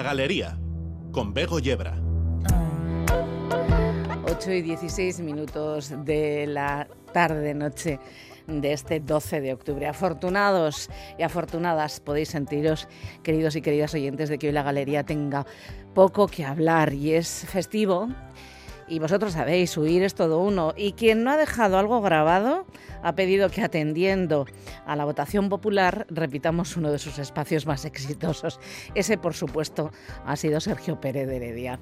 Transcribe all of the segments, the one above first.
La Galería, con Bego Yebra. 8 y 16 minutos de la tarde-noche de este 12 de octubre. Afortunados y afortunadas podéis sentiros, queridos y queridas oyentes, de que hoy la galería tenga poco que hablar y es festivo. Y vosotros sabéis, huir es todo uno. Y quien no ha dejado algo grabado ha pedido que atendiendo a la votación popular repitamos uno de sus espacios más exitosos. Ese, por supuesto, ha sido Sergio Pérez de Heredia.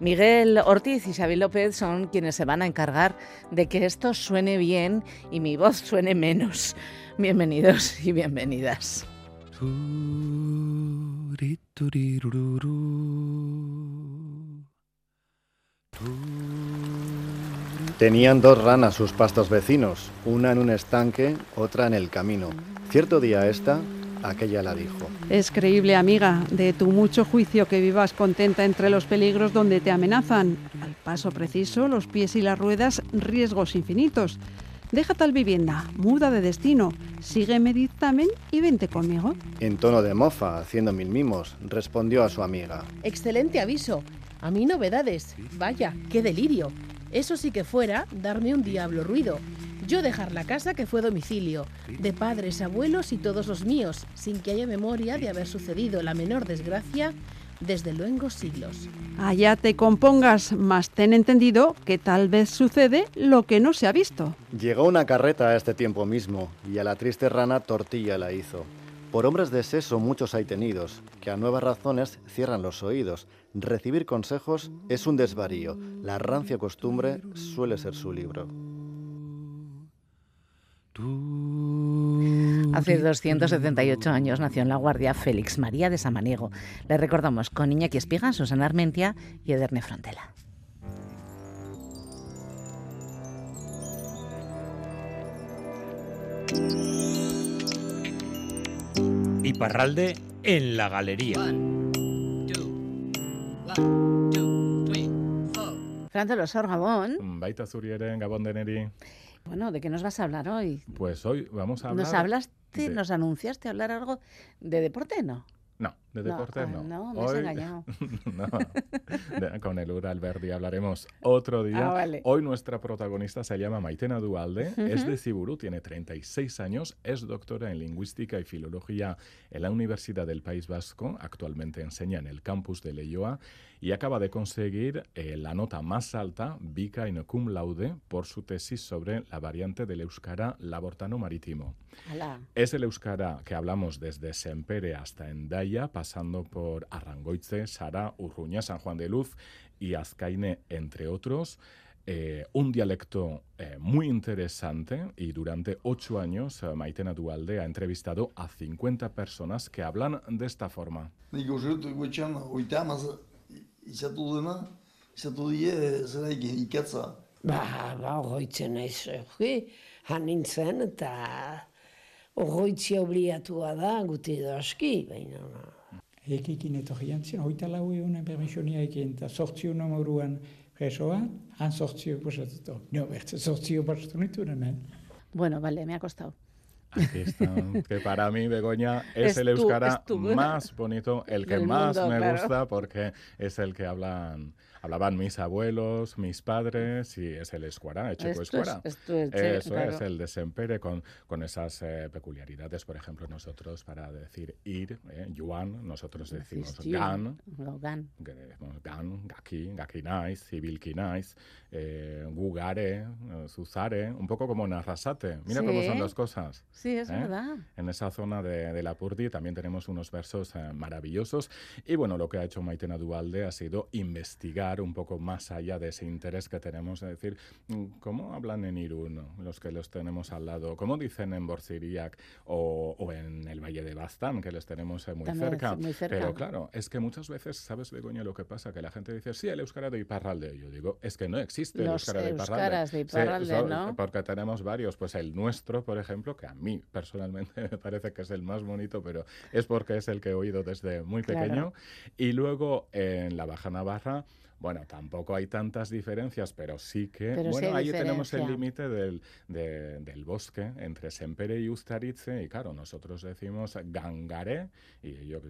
Miguel Ortiz y Xavi López son quienes se van a encargar de que esto suene bien y mi voz suene menos. Bienvenidos y bienvenidas. Tenían dos ranas sus pastos vecinos, una en un estanque, otra en el camino. Cierto día esta, aquella la dijo. Es creíble, amiga, de tu mucho juicio que vivas contenta entre los peligros donde te amenazan. Al paso preciso, los pies y las ruedas, riesgos infinitos. Deja tal vivienda, muda de destino, sígueme dictamen y vente conmigo. En tono de mofa, haciendo mil mimos, respondió a su amiga. Excelente aviso. A mí novedades. Vaya, qué delirio. Eso sí que fuera darme un diablo ruido. Yo dejar la casa que fue domicilio, de padres, abuelos y todos los míos, sin que haya memoria de haber sucedido la menor desgracia desde luego siglos. Allá te compongas, mas ten entendido que tal vez sucede lo que no se ha visto. Llegó una carreta a este tiempo mismo, y a la triste rana tortilla la hizo. Por hombres de seso muchos hay tenidos, que a nuevas razones cierran los oídos. Recibir consejos es un desvarío. La rancia costumbre suele ser su libro. Hace 278 años nació en La Guardia Félix María de Samaniego. Le recordamos con Iñaki Espiga, Susana Armentia y Ederne Frontela. Iparralde en la galería. Fran de los Gabón. Baita zurieren, Gabón de Neri. Bueno, ¿de qué nos vas a hablar hoy? Pues hoy vamos a hablar... ¿Nos hablaste, de- nos anunciaste hablar algo de deporte, no? No, de No, deporte ah, no. no, me has engañado. no, con el Ural Verdi hablaremos otro día. Ah, vale. Hoy nuestra protagonista se llama Maitena Dualde, es Ujú. de Ciburu, tiene 36 años, es doctora en Lingüística y Filología en la Universidad del País Vasco, actualmente enseña en el campus de Leioa y acaba de conseguir eh, la nota más alta, Vika in cum laude, por su tesis sobre la variante del euskara labortano marítimo. Alá. Es el euskara que hablamos desde Sempere hasta Endaya, pasando por Arrangoitze, Sara, Urruña, San Juan de Luz y Azcaine, entre otros. Eh, un dialecto eh, muy interesante y durante ocho años eh, Maitena Dualde ha entrevistado a 50 personas que hablan de esta forma. Ba, ba, horroitzen naiz, hori, han nintzen eta horroitzia obligatua da, guti edo aski, baina... Ekekin etorri jantzien, hoita lau egun permisionia ekin, eta sortzio moruan presoa, han sortzio pasatuto. No, bertze sortzio pasatu nitu hemen. Bueno, vale, me ha costado. Aquí está, que para mí, Begoña, es, Es el euskara más bonito, el que más mundo, me claro. gusta, porque es el que hablan, hablaban mis abuelos, mis padres, y es el escuara, el chico es- escuara. esto es, Eso claro. es, el desempere con, con esas eh, peculiaridades. Por ejemplo, nosotros para decir ir, eh, yuan, nosotros decimos gan, No, gan. gan, gaki, gaki naiz, zibilki naiz, eh, gugare, zuzare, un poco como narrasate. Mira cómo son Sí. las cosas. Sí, es ¿eh? verdad. En esa zona de, de la Purdi también tenemos unos versos eh, maravillosos. Y bueno, lo que ha hecho Maitena Dualde ha sido investigar un poco más allá de ese interés que tenemos de decir, ¿cómo hablan en Irún los que los tenemos al lado? ¿Cómo dicen en Borsiriac o, o en el Valle de Baztán, que les tenemos eh, muy cerca? muy cerca. Pero claro, es que muchas veces, ¿sabes, Begoña, lo que pasa? Que la gente dice, sí, el Euskara de Iparralde. Yo digo, es que no existe el Los Euskara de Iparralde. de Iparralde, so- ¿no? Porque tenemos varios. Pues el nuestro, por ejemplo, que a mí personalmente me parece que es el más bonito, pero es porque es el que he oído desde muy Claro. pequeño. Y luego en la Baja Navarra, bueno, tampoco hay tantas diferencias, pero sí que, Pero bueno, ahí tenemos el límite del, de- del bosque entre Sempere y Ustaritze, y claro, nosotros decimos Gangare, y ellos,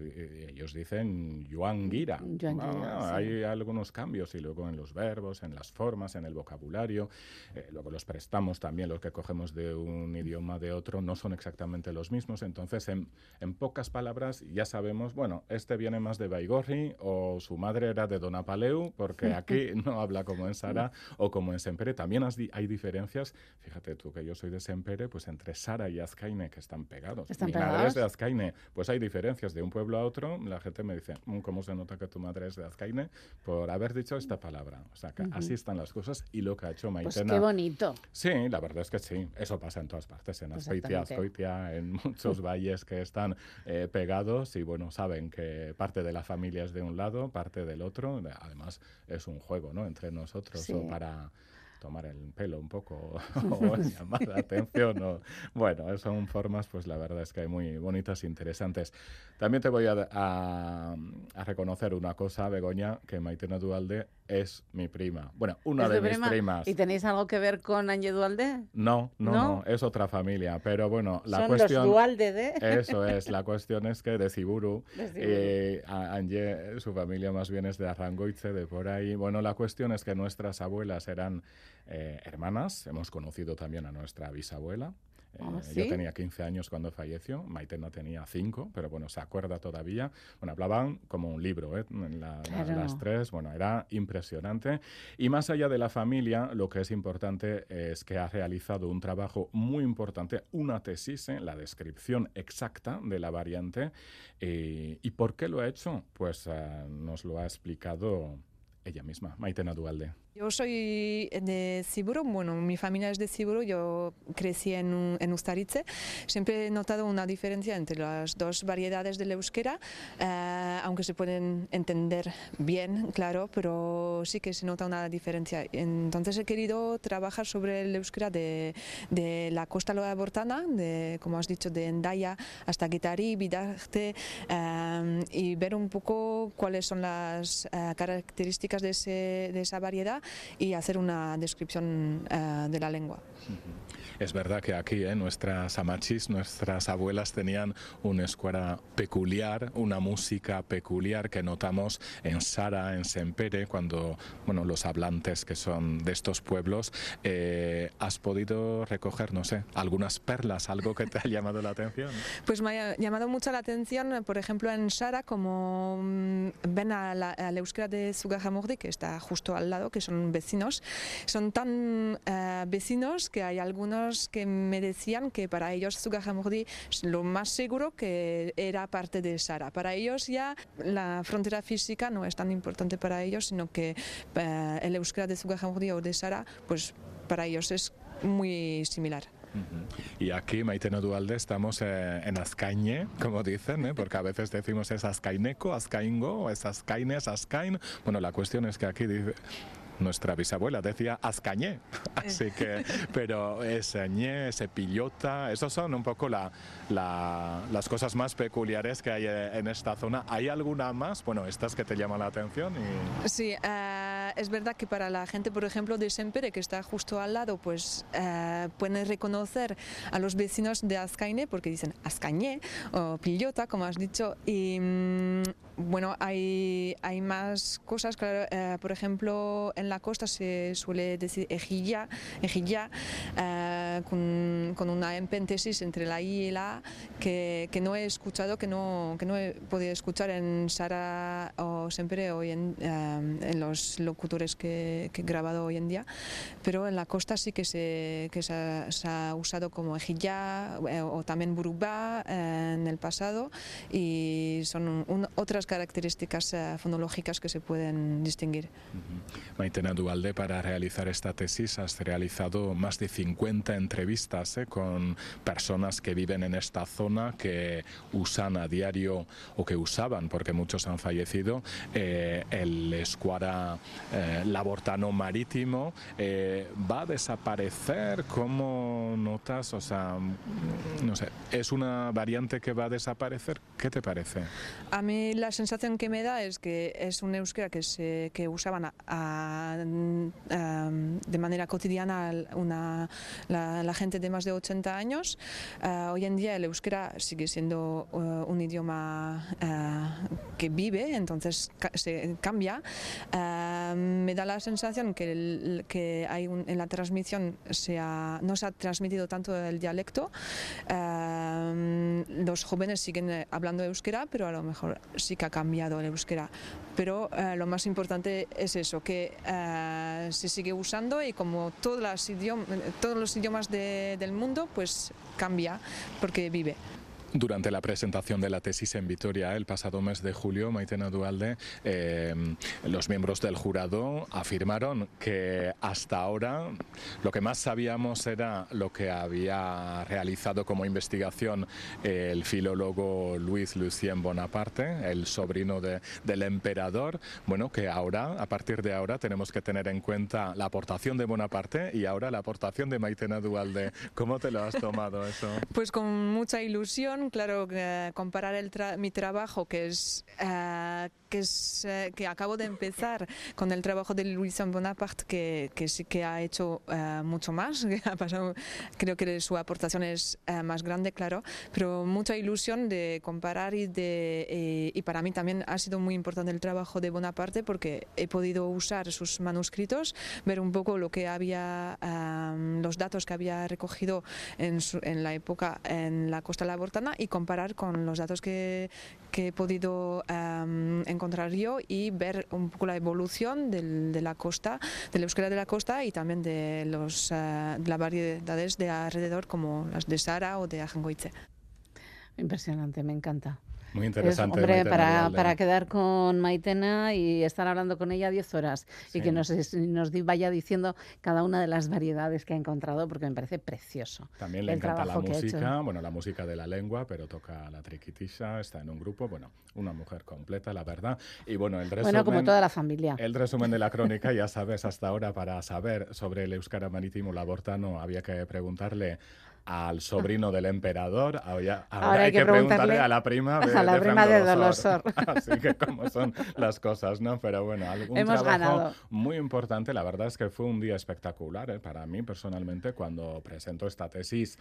ellos dicen Yuangira. Sí. Hay algunos cambios, y luego en los verbos, en las formas, en el vocabulario, eh, luego los prestamos también, los que cogemos de un idioma de otro, no son exactamente los mismos, entonces en, en pocas palabras ya sabemos, bueno, este viene más de Baigorri o su madre era de Donapaleu, porque aquí no habla como en Sara o como en Sempere. También has di- hay diferencias, fíjate tú que yo soy de Sempere, pues entre Sara y Azcaine, que están pegados. ¿Están Mi madre pegados? es de Azcaine, pues hay diferencias de un pueblo a otro, la gente me dice, "Mm, ¿cómo se nota que tu madre es de Azcaine? Por haber dicho esta palabra. O sea, que Ujú. así están las cosas y lo que ha hecho Pues Maitena... qué bonito. Sí, la verdad es que sí, eso pasa en todas partes, en Exactamente. Azcoitia, en muchos valles que están eh, pegados y bueno, saben que parte de la familia es de un lado, parte del otro, además es un juego, ¿no? Entre nosotros Sí. o para tomar el pelo un poco o llamar la atención o bueno, son formas pues la verdad es que hay muy bonitas e interesantes. También te voy a, a- a reconocer una cosa, Begoña, que Maitena Dualde es mi prima. Bueno, una ¿Es de mis prima? primas. ¿Y tenéis algo que ver con Ángel Dualde? No, no, ¿No? no, es otra familia. Pero bueno, la Son cuestión. los Dualde de... Eso es, la cuestión es que de Siburu, De Siburu. eh, su familia más bien es de Arrangoitze, de por ahí. Bueno, la cuestión es que nuestras abuelas eran eh, hermanas, hemos conocido también a nuestra bisabuela. Eh, Ah, Yo ¿sí? tenía 15 años cuando falleció, Maitena tenía 5, pero bueno, se acuerda todavía. Bueno, hablaban como un libro, ¿eh? La- la- Claro. las tres, bueno, era impresionante. Y más allá de la familia, lo que es importante es que ha realizado un trabajo muy importante, una tesis, ¿eh? la descripción exacta de la variante. Eh, ¿Y por qué lo ha hecho? Pues eh, nos lo ha explicado ella misma, Maitena Dualde. Yo soy de Ciburu, bueno, mi familia es de Ciburu, yo crecí en, en. Siempre he notado una diferencia entre las dos variedades del euskera, eh, aunque se pueden entender bien, claro, pero sí que se nota una diferencia. Entonces he querido trabajar sobre el euskera de, la costa bortana, de, como has dicho, de Endaya hasta Guitari, Bidarte, eh, y ver un poco cuáles son las eh, características de, ese- de esa variedad y hacer una descripción eh, de la lengua. Es verdad que aquí ¿eh? nuestras amachis, nuestras abuelas tenían una escuela peculiar, una música peculiar que notamos en Sara, en Sempere, cuando bueno, los hablantes que son de estos pueblos. Eh, ¿Has podido recoger, no sé, algunas perlas, algo que te ha llamado la atención? Pues me ha llamado mucho la atención, por ejemplo, en Sara, como mm, ven a la, al euskera de Zugajamordi, que está justo al lado, que son vecinos, son tan eh, vecinos que hay algunos que me decían que para ellos Zugajamordi es lo más seguro que era parte de Sara. Para ellos ya la frontera física no es tan importante para ellos, sino que eh, el euskera de Zugajamordi o de Sara, pues para ellos es muy similar. Y aquí, Maitena Dualde, estamos eh, en Azcaine, como dicen, ¿eh? porque a veces decimos es Azcaineco, Azcaingo, es Azcaine, es Azcain. Bueno, la cuestión es que aquí dice, nuestra bisabuela decía Azcañé, así que, pero ese ñe, ese pillota, esos son un poco la, la- las cosas más peculiares que hay en esta zona. ¿Hay alguna más? Bueno, estas que te llaman la atención y... Sí, eh, es verdad que para la gente, por ejemplo, de Sempere, que está justo al lado, pues eh, pueden reconocer a los vecinos de Azcaine porque dicen Azcañé o Pillota, como has dicho. Y mm, bueno, hay, hay más cosas, claro, eh, por ejemplo, en la costa se suele decir ejilla, ejilla eh, con, con una empentesis entre la I y la A que, que no he escuchado, que no, que no he podido escuchar en Sara o siempre hoy en, em, en los locutores que, que, he grabado hoy en día, pero en la costa sí que se, que se, ha, se ha usado como ejilla eh, o también burubá eh, en el pasado y son un, otras características eh, fonológicas que se pueden distinguir. Uh -huh. Maitena Dualde, para realizar esta tesis has realizado más de 50 entrevistas eh, con personas que viven en esta zona, que usan a diario o que usaban, porque muchos han fallecido, eh, el escuara eh, labortano marítimo. ¿Va a desaparecer? ¿Cómo notas? O sea, no sé, ¿es una variante que va a desaparecer? ¿Qué te parece? A mí la sensación que me da es que es un euskera que, se, que usaban a, a, a, de manera cotidiana una, la, la, gente de más de 80 años. Uh, hoy en día el euskera sigue siendo uh, un idioma uh, que vive, entonces ca se cambia. me da la sensación que, el, que hay un, en la transmisión se ha, no se ha transmitido tanto el dialecto. los jóvenes siguen hablando euskera, pero a lo mejor sí que ha cambiado el euskera. Pero lo más importante es eso, que se sigue usando y como todos los idiomas de, del mundo, pues cambia porque vive. Durante la presentación de la tesis en Vitoria el pasado mes de julio, Maitena Dualde, eh, los miembros del jurado afirmaron que hasta ahora lo que más sabíamos era lo que había realizado como investigación el filólogo Luis Lucien Bonaparte, el sobrino de, del emperador. Bueno, que ahora, a partir de ahora, tenemos que tener en cuenta la aportación de Bonaparte y ahora la aportación de Maitena Dualde. ¿Cómo te lo has tomado eso? Pues con mucha ilusión claro, eh, comparar el tra mi trabajo, que es, uh, que, es uh, que acabo de empezar, con el trabajo de Louis Bonaparte, que, que sí que ha hecho mucho más, que ha pasado, creo que su aportación es más grande, claro, pero mucha ilusión de comparar y, de, y para mí también ha sido muy importante el trabajo de Bonaparte porque he podido usar sus manuscritos, ver un poco lo que había, los datos que había recogido en, su, en la época en la costa labortana y comparar con los datos que, que he podido um, encontrar yo y ver un poco la evolución del, de la costa, de la euskera de la costa y también de, los, uh, de las variedades de alrededor como las de Sara o de Ajangoiche. Impresionante, me encanta. Muy interesante. Es, hombre, para, para, quedar con Maitena y estar hablando con ella 10 horas sí. y que nos, nos vaya diciendo cada una de las variedades que ha encontrado, porque me parece precioso. También le encanta la música, bueno, la música de la lengua, pero toca la triquitisha, está en un grupo, bueno, una mujer completa, la verdad. Y bueno, el resumen. Bueno, como toda la familia. El resumen de la crónica, ya sabes, hasta ahora, para saber sobre el Euskara Marítimo Labortano, había que preguntarle al sobrino del emperador, ahora, ahora, hay, hay, que, preguntarle, preguntarle, a la prima de, a la de prima de Dolosor. Así que como son las cosas, ¿no? Pero bueno, un Hemos trabajo ganado. muy importante. La verdad es que fue un día espectacular ¿eh? para mí personalmente cuando presento esta tesis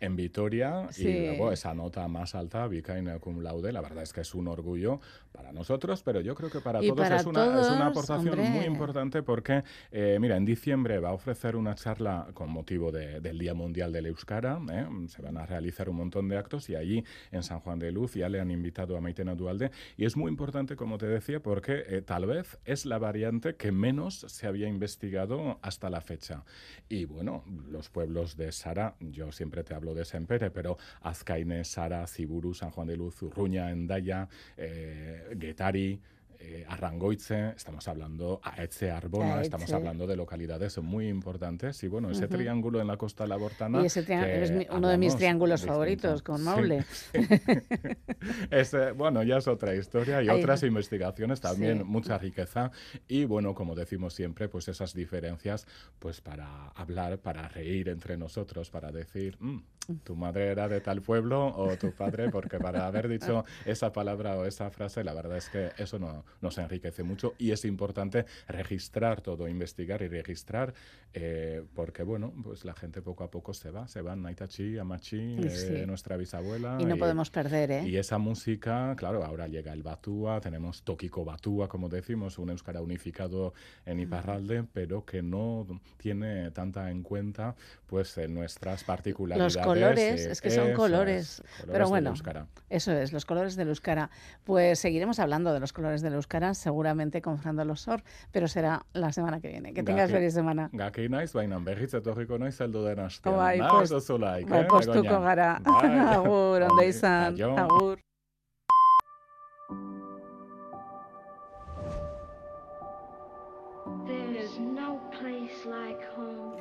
en Vitoria sí. y luego esa nota más alta, Vicaine cum laude, la verdad es que es un orgullo para nosotros, pero yo creo que para y todos, para es, una, todos es una aportación hombre. muy importante porque, eh, mira, en diciembre va a ofrecer una charla con motivo de, del Día Mundial del Euskara, ¿eh? se van a realizar un montón de actos y allí en San Juan de Luz ya le han invitado a Maitena Dualde y es muy importante, como te decía, porque eh, tal vez es la variante que menos se había investigado hasta la fecha. Y bueno, los pueblos de Sara, yo siempre te hablo de Sempere, pero Azcaine, Sara, Ciburu, San Juan de Luz, Urruña, Endaya, eh, Guetari, eh, Arrangoitze, estamos hablando a Etze Arbona, Aetze. estamos hablando de localidades muy importantes y bueno, ese uh -huh. triángulo en la costa labortana. Y ese es mi, uno de mis triángulos distinto. favoritos con Maule. Sí. ese, bueno, ya es otra historia y Ahí otras está. investigaciones también, sí. mucha riqueza y bueno, como decimos siempre, pues esas diferencias, pues para hablar, para reír entre nosotros, para decir, mmm, tu madre era de tal pueblo o tu padre, porque para haber dicho esa palabra o esa frase, la verdad es que eso no, nos enriquece mucho y es importante registrar todo, investigar y registrar, eh, porque bueno, pues la gente poco a poco se va, se van Naitachi, Amachi, sí. eh, nuestra bisabuela. Y no y, podemos perder, ¿eh? Y esa música, claro, ahora llega el Batúa, tenemos Tokiko Batúa, como decimos, un euskara unificado en Iparralde, mm. pero que no tiene tanta en cuenta pues en nuestras particularidades. Los colores, es que son colores. colores pero bueno, eso es, los colores del Euskara. Pues seguiremos hablando de los colores del euskara, seguramente con Fernando Losor, pero será la semana que viene. Que tengas feliz semana. Gaki naiz, baina berriz etorriko naiz heldu den astean. Bai, post- ez duzulaik, bai, eh, postuko gara. Agur, ondo izan. Agur. There's no place like home.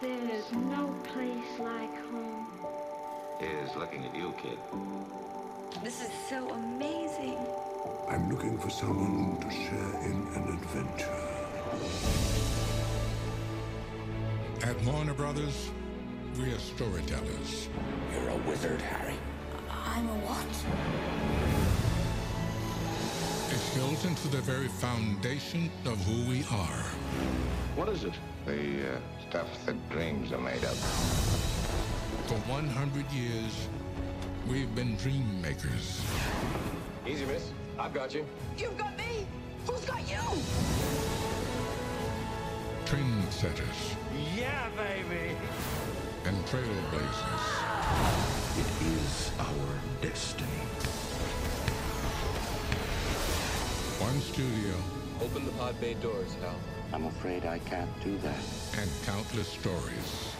There's no place like home. Is looking at you, kid. This is so amazing. I'm looking for someone to share in an adventure. At Warner Brothers, we are storytellers. You're a wizard, Harry. I'm a what? It's built into the very foundation of who we are. What is it? The uh, stuff that dreams are made of. For 100 years, we've been dream makers. Easy, miss. I've got you. You've got me. Who's got you? Trendsetters Yeah, baby. and trailblazers. It is our destiny. One studio Open the pod bay doors, Hal. I'm afraid I can't do that. and countless stories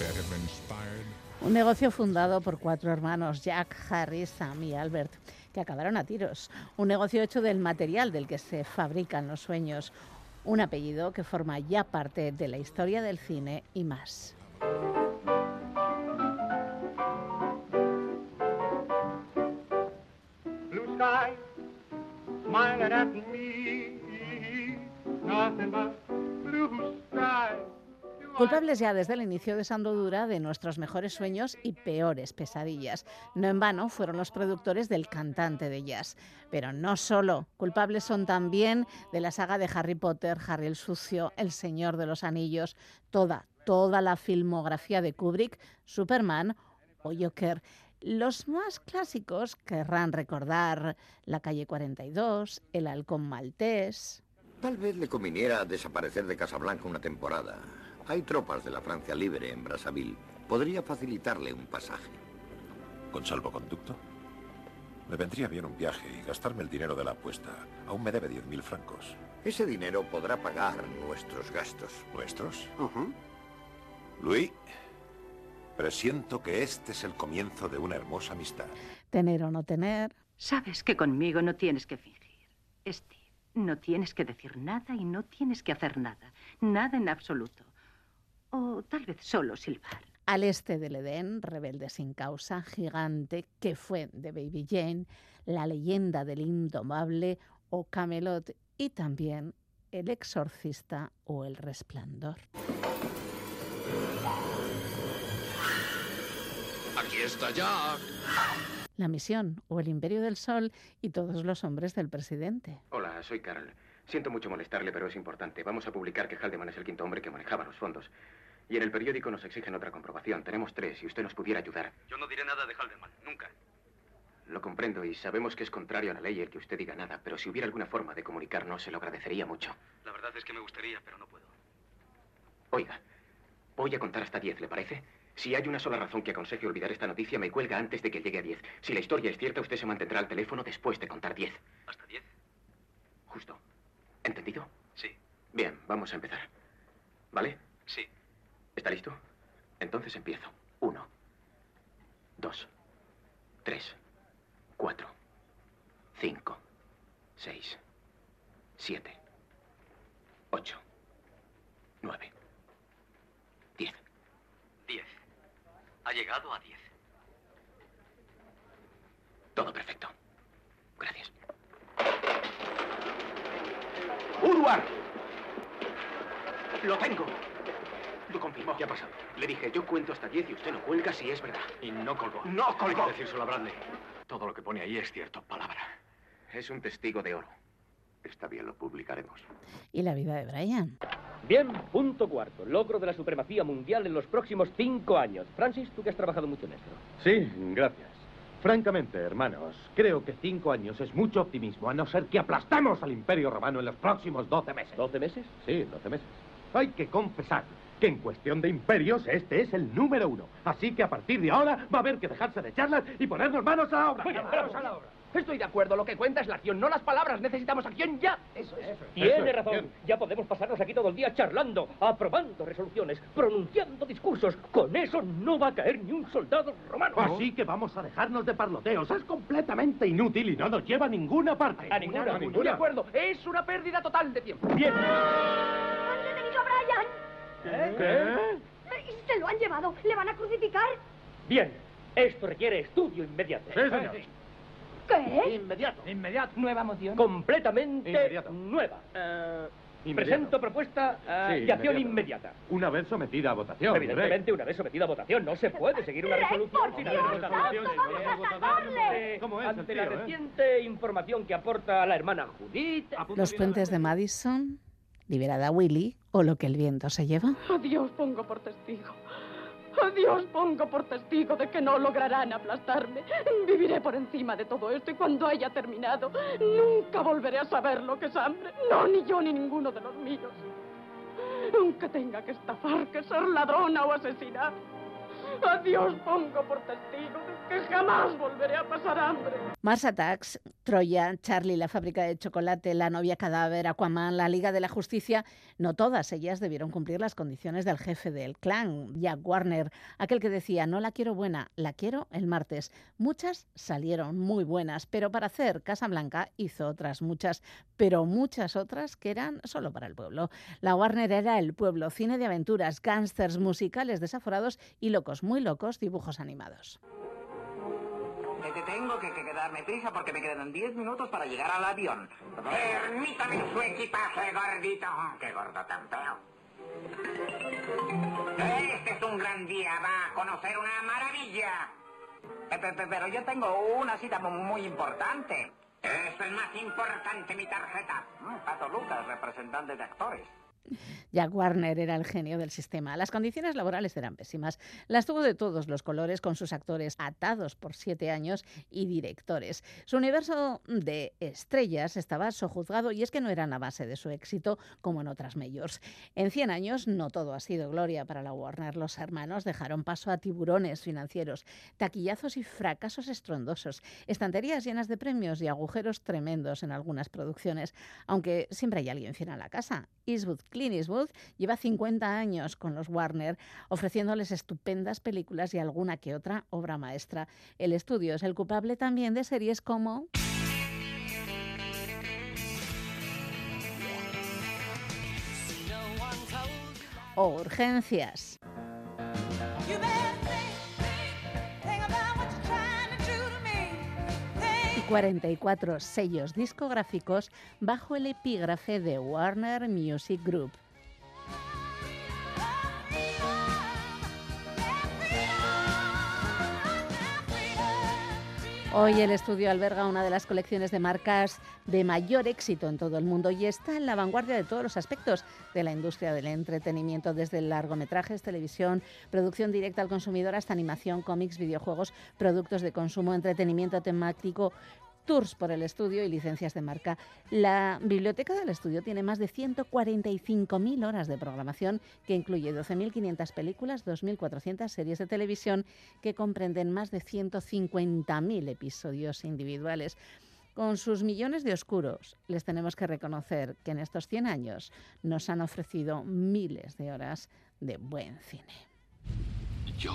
that have inspired Un negocio fundado por cuatro hermanos, Jack, Harry, Sam y Albert, que acabaron a tiros. Un negocio hecho del material del que se fabrican los sueños. Un apellido que forma ya parte de la historia del cine y más. Blue sky, smiling at me. Blue sky. Culpables ya desde el inicio de Sandodura de nuestros mejores sueños y peores pesadillas. No en vano fueron los productores del cantante de jazz. Pero no solo, culpables son también de la saga de Harry Potter, Harry el Sucio, El Señor de los Anillos, toda, toda la filmografía de Kubrick, Superman o Joker. Los más clásicos querrán recordar La calle 42, El halcón maltés. Tal vez le conviniera desaparecer de Casablanca una temporada. Hay tropas de la Francia libre en Brazzaville. Podría facilitarle un pasaje. ¿Con salvoconducto? Me vendría bien un viaje y gastarme el dinero de la apuesta. Aún me debe 10.000 francos. Ese dinero podrá pagar nuestros gastos. ¿Nuestros? Luis, presiento que este es el comienzo de una hermosa amistad. Tener o no tener, Sabes que conmigo no tienes que fingir. Steve, no tienes que decir nada y no tienes que hacer nada. Nada en absoluto. O tal vez solo silbar. Al este del Edén, Rebelde sin causa, Gigante, que fue de Baby Jane, La leyenda del indomable o Camelot y también El exorcista o El resplandor. Aquí está Jack. La misión o El imperio del sol y todos los hombres del presidente. Hola, soy Carol. Siento mucho molestarle, pero es importante. Vamos a publicar que Haldeman es el quinto hombre que manejaba los fondos. Y en el periódico nos exigen otra comprobación. Tenemos tres y usted nos pudiera ayudar. Yo no diré nada de Haldeman, nunca. Lo comprendo y sabemos que es contrario a la ley el que usted diga nada, pero si hubiera alguna forma de comunicarnos, se lo agradecería mucho. La verdad es que me gustaría, pero no puedo. Oiga, voy a contar hasta diez, ¿le parece? Si hay una sola razón que aconseje olvidar esta noticia, me cuelga antes de que llegue a diez. Si la historia es cierta, usted se mantendrá al teléfono después de contar diez. ¿Hasta diez? Justo. ¿Entendido? Sí. Bien, vamos a empezar. ¿Vale? Sí. ¿Está listo? Entonces empiezo. Uno, dos, tres, cuatro, cinco, seis, siete, ocho, nueve, diez. Diez. Ha llegado a diez. Todo perfecto. Gracias. ¡Urwar! Lo tengo. Lo confirmó. ¿Qué ha pasado? Le dije, yo cuento hasta 10 y usted no cuelga si es verdad. Y no colgó. ¡No colgó! Hay que decírselo a Bradley. Todo lo que pone ahí es cierto, palabra. Es un testigo de oro. Está bien, lo publicaremos. Y la vida de Brian. Bien, punto cuarto. Logro de la supremacía mundial en los próximos cinco años. Francis, tú que has trabajado mucho en esto. Sí, gracias. Francamente, hermanos, creo que cinco años es mucho optimismo, a no ser que aplastemos al Imperio Romano en los próximos doce meses. ¿Doce meses? Sí, doce meses. Hay que confesar que en cuestión de imperios este es el número uno. Así que a partir de ahora va a haber que dejarse de charlas y ponernos manos a la obra. Manos a la obra. Estoy de acuerdo, lo que cuenta es la acción, no las palabras. Necesitamos acción ya. Eso es. Tiene razón. Ya podemos pasarnos aquí todo el día charlando, aprobando resoluciones, pronunciando discursos. Con eso no va a caer ni un soldado romano. Así que vamos a dejarnos de parloteos. Es completamente inútil y no nos lleva a ninguna parte. A ninguna, A De acuerdo, es una pérdida total de tiempo. Bien. ¡Han detenido a Brian! ¿Qué? Se lo han llevado. ¿Le van a crucificar? Bien, esto requiere estudio inmediato. Sí, señor. ¿Qué? Inmediato. Inmediato. Nueva moción. Completamente Inmediato. nueva. Eh, Inmediato. presento propuesta eh, Sí, de acción inmediata. Una vez sometida a votación. Evidentemente, una vez sometida a votación, no se puede seguir una resolución sin haber ¿Cómo es Ante tío, la eh? reciente información que aporta la hermana Judith, Los puentes de Madison, liberada Willy o lo que el viento se lleva. A Dios pongo por testigo. A Dios pongo por testigo de que no lograrán aplastarme. Viviré por encima de todo esto y cuando haya terminado, nunca volveré a saber lo que es hambre. No, ni yo ni ninguno de los míos. Aunque tenga que estafar, que ser ladrona o asesinar. A Dios pongo por testigo que jamás volveré a pasar hambre. Mars Attacks, Troya, Charlie, la fábrica de chocolate, la novia cadáver, Aquaman, la Liga de la Justicia, no todas ellas debieron cumplir las condiciones del jefe del clan, Jack Warner, aquel que decía, no la quiero buena, la quiero el martes. Muchas salieron muy buenas, pero para hacer Casa Blanca hizo otras muchas, pero muchas otras que eran solo para el pueblo. La Warner era el pueblo, cine de aventuras, gángsters, musicales desaforados y locos, muy locos, dibujos animados. Que te tengo que, que prisa porque me quedan 10 minutos para llegar al avión. Permítame su equipaje, gordito. Qué gordo tan feo. Este es un gran día, va a conocer una maravilla. Pe- pe- pe- Pero yo tengo una cita mu- muy importante. Es el más importante, mi tarjeta. Mm, Pato Lucas, representante de actores. Jack Warner era el genio del sistema. Las condiciones laborales eran pésimas. Las tuvo de todos los colores, con sus actores atados por siete años y directores. Su universo de estrellas estaba sojuzgado y es que no eran a base de su éxito como en otras mayors. En 100 años no todo ha sido gloria para la Warner. Los hermanos dejaron paso a tiburones financieros, taquillazos y fracasos estruendosos, estanterías llenas de premios y agujeros tremendos en algunas producciones, aunque siempre hay alguien fiel a la casa. Eastwood, Clint Eastwood, lleva 50 años con los Warner, ofreciéndoles estupendas películas y alguna que otra obra maestra. El estudio es el culpable también de series como... o Urgencias. 44 sellos discográficos bajo el epígrafe de Warner Music Group. Hoy el estudio alberga una de las colecciones de marcas de mayor éxito en todo el mundo y está en la vanguardia de todos los aspectos de la industria del entretenimiento, desde largometrajes, televisión, producción directa al consumidor hasta animación, cómics, videojuegos, productos de consumo, entretenimiento temático, tours por el estudio y licencias de marca. La biblioteca del estudio tiene más de 145.000 horas de programación que incluye 12.500 películas, 2.400 series de televisión que comprenden más de 150.000 episodios individuales. Con sus millones de oscuros, les tenemos que reconocer que en estos 100 años nos han ofrecido miles de horas de buen cine. Yo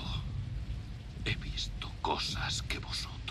he visto cosas que vosotros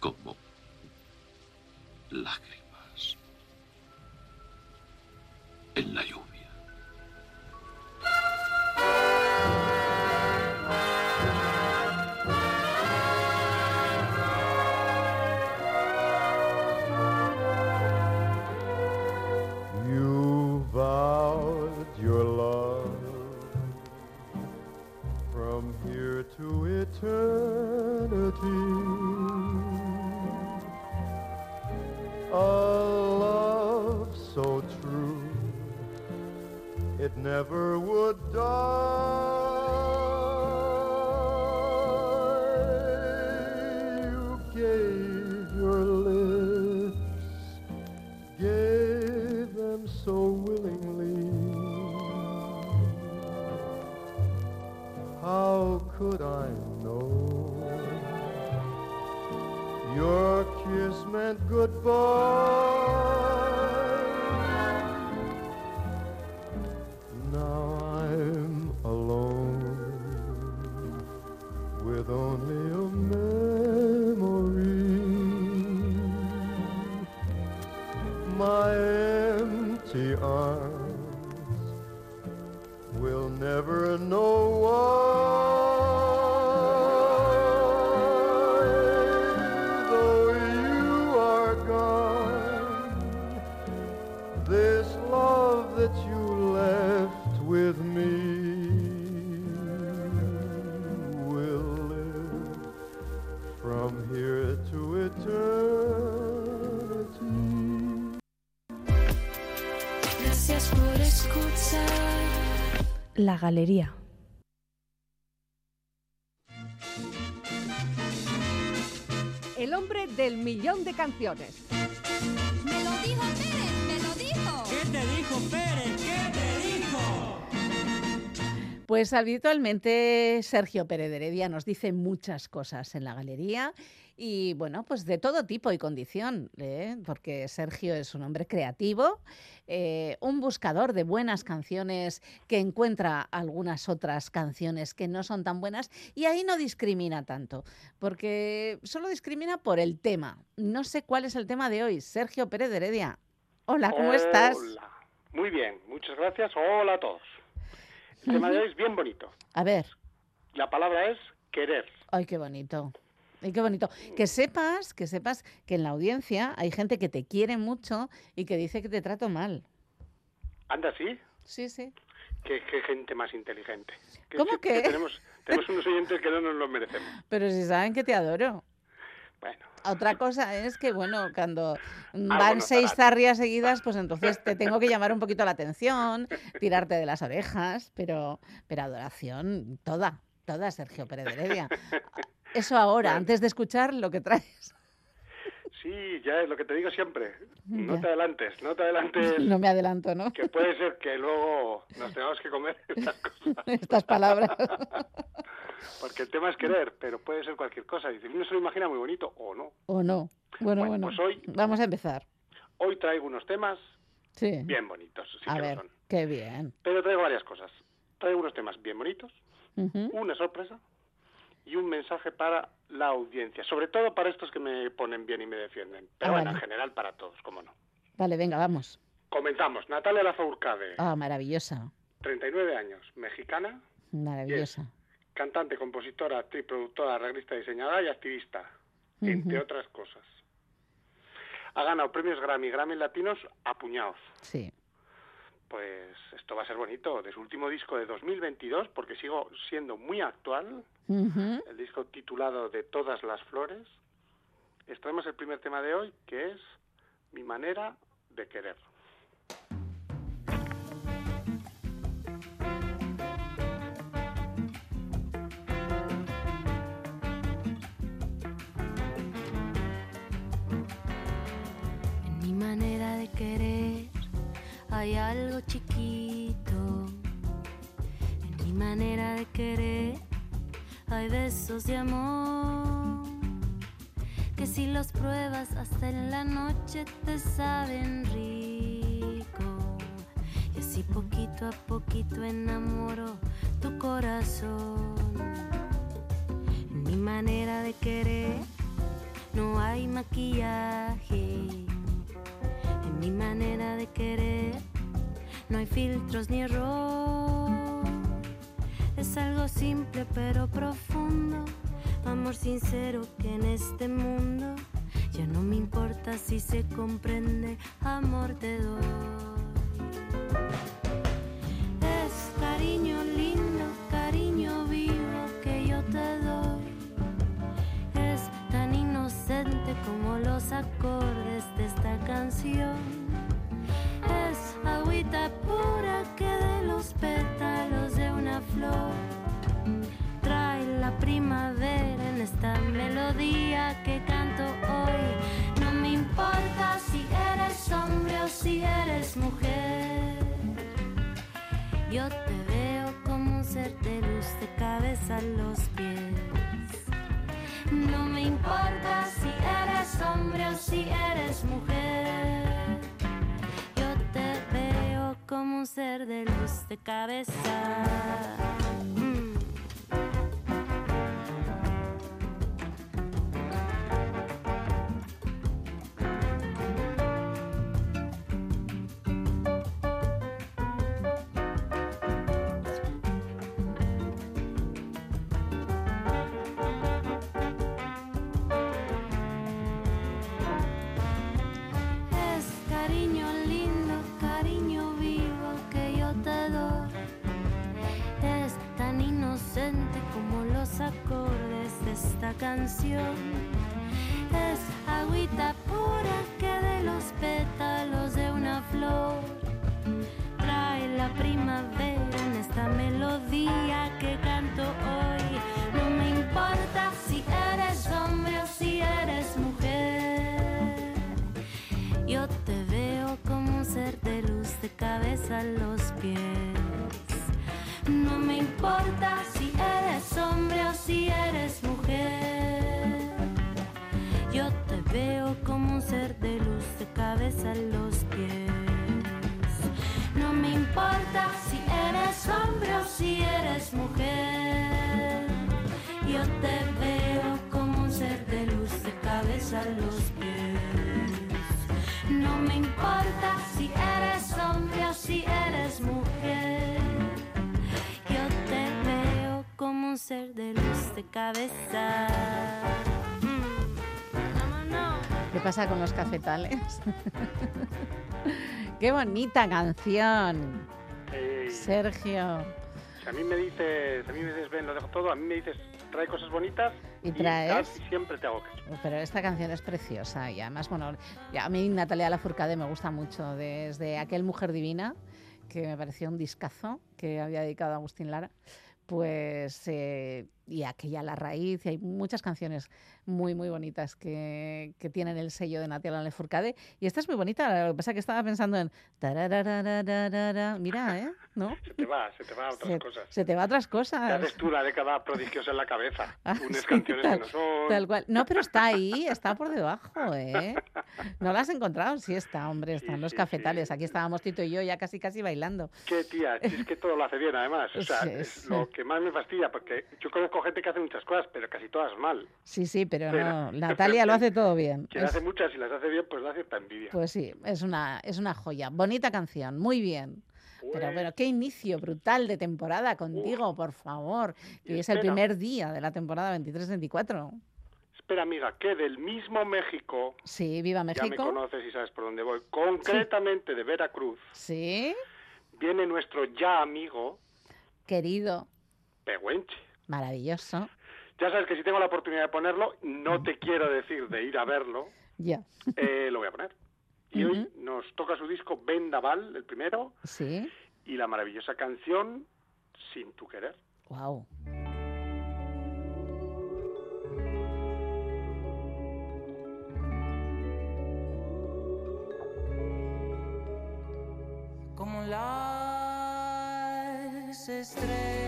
Como lágrimas en la lluvia. It never would die. You gave your lips, gave them so willingly. How could I know your kiss meant goodbye? La Galería. El hombre del millón de canciones. Me lo dijo Pérez, me lo dijo. ¿Qué te dijo Pérez? ¿Qué te dijo? Pues habitualmente Sergio Pérez de Heredia nos dice muchas cosas en la galería y bueno, pues de todo tipo y condición, ¿eh? porque Sergio es un hombre creativo, eh, un buscador de buenas canciones que encuentra algunas otras canciones que no son tan buenas y ahí no discrimina tanto, porque solo discrimina por el tema. No sé cuál es el tema de hoy. Sergio Pérez de Heredia. Hola, ¿cómo estás? Hola. Muy bien, muchas gracias. Hola a todos. El tema de hoy es bien bonito. A ver. La palabra es querer. Ay, qué bonito. Ay, qué bonito. Que sepas, que sepas que en la audiencia hay gente que te quiere mucho y que dice que te trato mal. ¿Anda así? Sí, sí. Qué, qué gente más inteligente. Que- ¿Cómo que? tenemos, tenemos unos oyentes que no nos lo merecemos. Pero si saben que te adoro. Bueno. Otra cosa es que, bueno, cuando van seis zarrias seguidas, pues entonces te tengo que llamar un poquito la atención, tirarte de las orejas, pero, pero adoración, toda, toda, Sergio Pérez Heredia. Eso ahora, antes de escuchar lo que traes. Sí, ya es lo que te digo siempre. No Ya. te adelantes, no te adelantes. No me adelanto, ¿no? Que puede ser que luego nos tengamos que comer estas cosas. Estas palabras. Porque el tema es querer, pero puede ser cualquier cosa. Dice, uno se lo imagina muy bonito o no. ¿O no? Bueno, bueno. pues hoy- Vamos a empezar. Hoy traigo unos temas Sí. bien bonitos, sí a que ver, lo son. qué bien. Pero traigo varias cosas. Traigo unos temas bien bonitos, una sorpresa y un mensaje para la audiencia. Sobre todo para estos que me ponen bien y me defienden. Pero Ah, bueno, vale. en general para todos, cómo no. Vale, venga, vamos. Comenzamos. Natalia Lafourcade, Ah, maravillosa, 39 años, mexicana, maravillosa. cantante, compositora, actriz, productora, arreglista, diseñadora y activista, entre otras cosas. Ha ganado premios Grammy, Grammy Latinos a puñados. Sí. Pues esto va a ser bonito. De su último disco de 2022, porque sigo siendo muy actual, el disco titulado De todas las flores, extraemos el primer tema de hoy, que es Mi manera de querer. Hay algo chiquito. En mi manera de querer hay besos de amor. Que si los pruebas hasta en la noche te saben rico. Y así poquito a poquito enamoro tu corazón. En mi manera de querer no hay maquillaje. En mi manera de querer no hay filtros ni error. Es algo simple pero profundo, amor sincero que en este mundo ya no me importa si se comprende, amor te doy. Cabeza. Cabeza. ¿Qué pasa con los cafetales? ¡Qué bonita canción! Sergio. si a mí me dices, a mí me dices, ven, lo dejo todo, a mí me dices, trae cosas bonitas ¿Y traes? casi siempre te hago caso. Pero esta canción es preciosa y además, bueno, a mí Natalia Lafourcade me gusta mucho desde aquel Mujer Divina, que me pareció un discazo que había dedicado a Agustín Lara, pues, eh, y aquella La Raíz, y hay muchas canciones muy, muy bonitas que, que tienen el sello de Natalia Lafourcade, y esta es muy bonita, lo que pasa es que estaba pensando en... Mira, ¿eh? ¿No? Se te va, se te va a otras Se, cosas. se te va a otras Te cosas. haces tú la década prodigiosa en la cabeza. Ah, Unas sí, canciones tal, que no son. tal cual. No, pero está ahí, está por debajo, ¿eh? ¿No la has encontrado? Sí está, hombre, están los cafetales. Aquí estábamos Tito y yo ya casi casi bailando. Qué tía, es que todo lo hace bien además. O sea, Sí, es sí. lo que más me fastidia, porque yo conozco gente que hace muchas cosas, pero casi todas mal. Sí, sí, pero no, Natalia lo hace todo bien. Quien Es- hace muchas y las hace bien, pues la hace tan envidia. pues sí, es una, es una joya. Bonita canción, muy bien. Pero, pero qué inicio brutal de temporada contigo, por favor. Que es el primer día de la temporada 23-24. Espera, amiga, que del mismo México, Sí, viva ya me México. conoces y sabes por dónde voy, concretamente de Veracruz, Sí, viene nuestro ya amigo querido, Pehuenche. Maravilloso. Ya sabes que si tengo la oportunidad de ponerlo, no te quiero decir de ir a verlo, Ya. eh, lo voy a poner. Y hoy nos toca su disco Vendaval, el primero, Sí, y la maravillosa canción Sin tu querer. wow. como las estrellas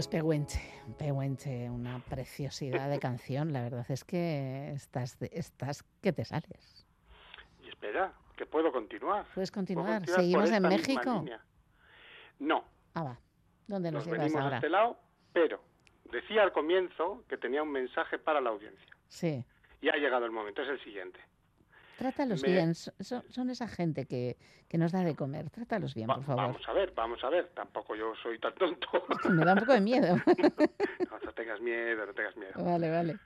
Pues Pehuenche, Pehuenche, una preciosidad de canción. La verdad es que estás, estás que te sales. Y espera, que puedo continuar. Puedes continuar. continuar Seguimos en México. No, Ah, va. ¿Dónde nos, nos llevas venimos a ahora? este lado, pero decía al comienzo que tenía un mensaje para la audiencia. Sí. Y ha llegado el momento, es el siguiente. Trátalos Me- bien. so- Son, son esa gente que, que nos da de comer. Trátalos bien, por favor. Vamos a ver, vamos a ver. Tampoco yo soy tan tonto. Me da un poco de miedo. no, no tengas miedo, no tengas miedo. vale, vale.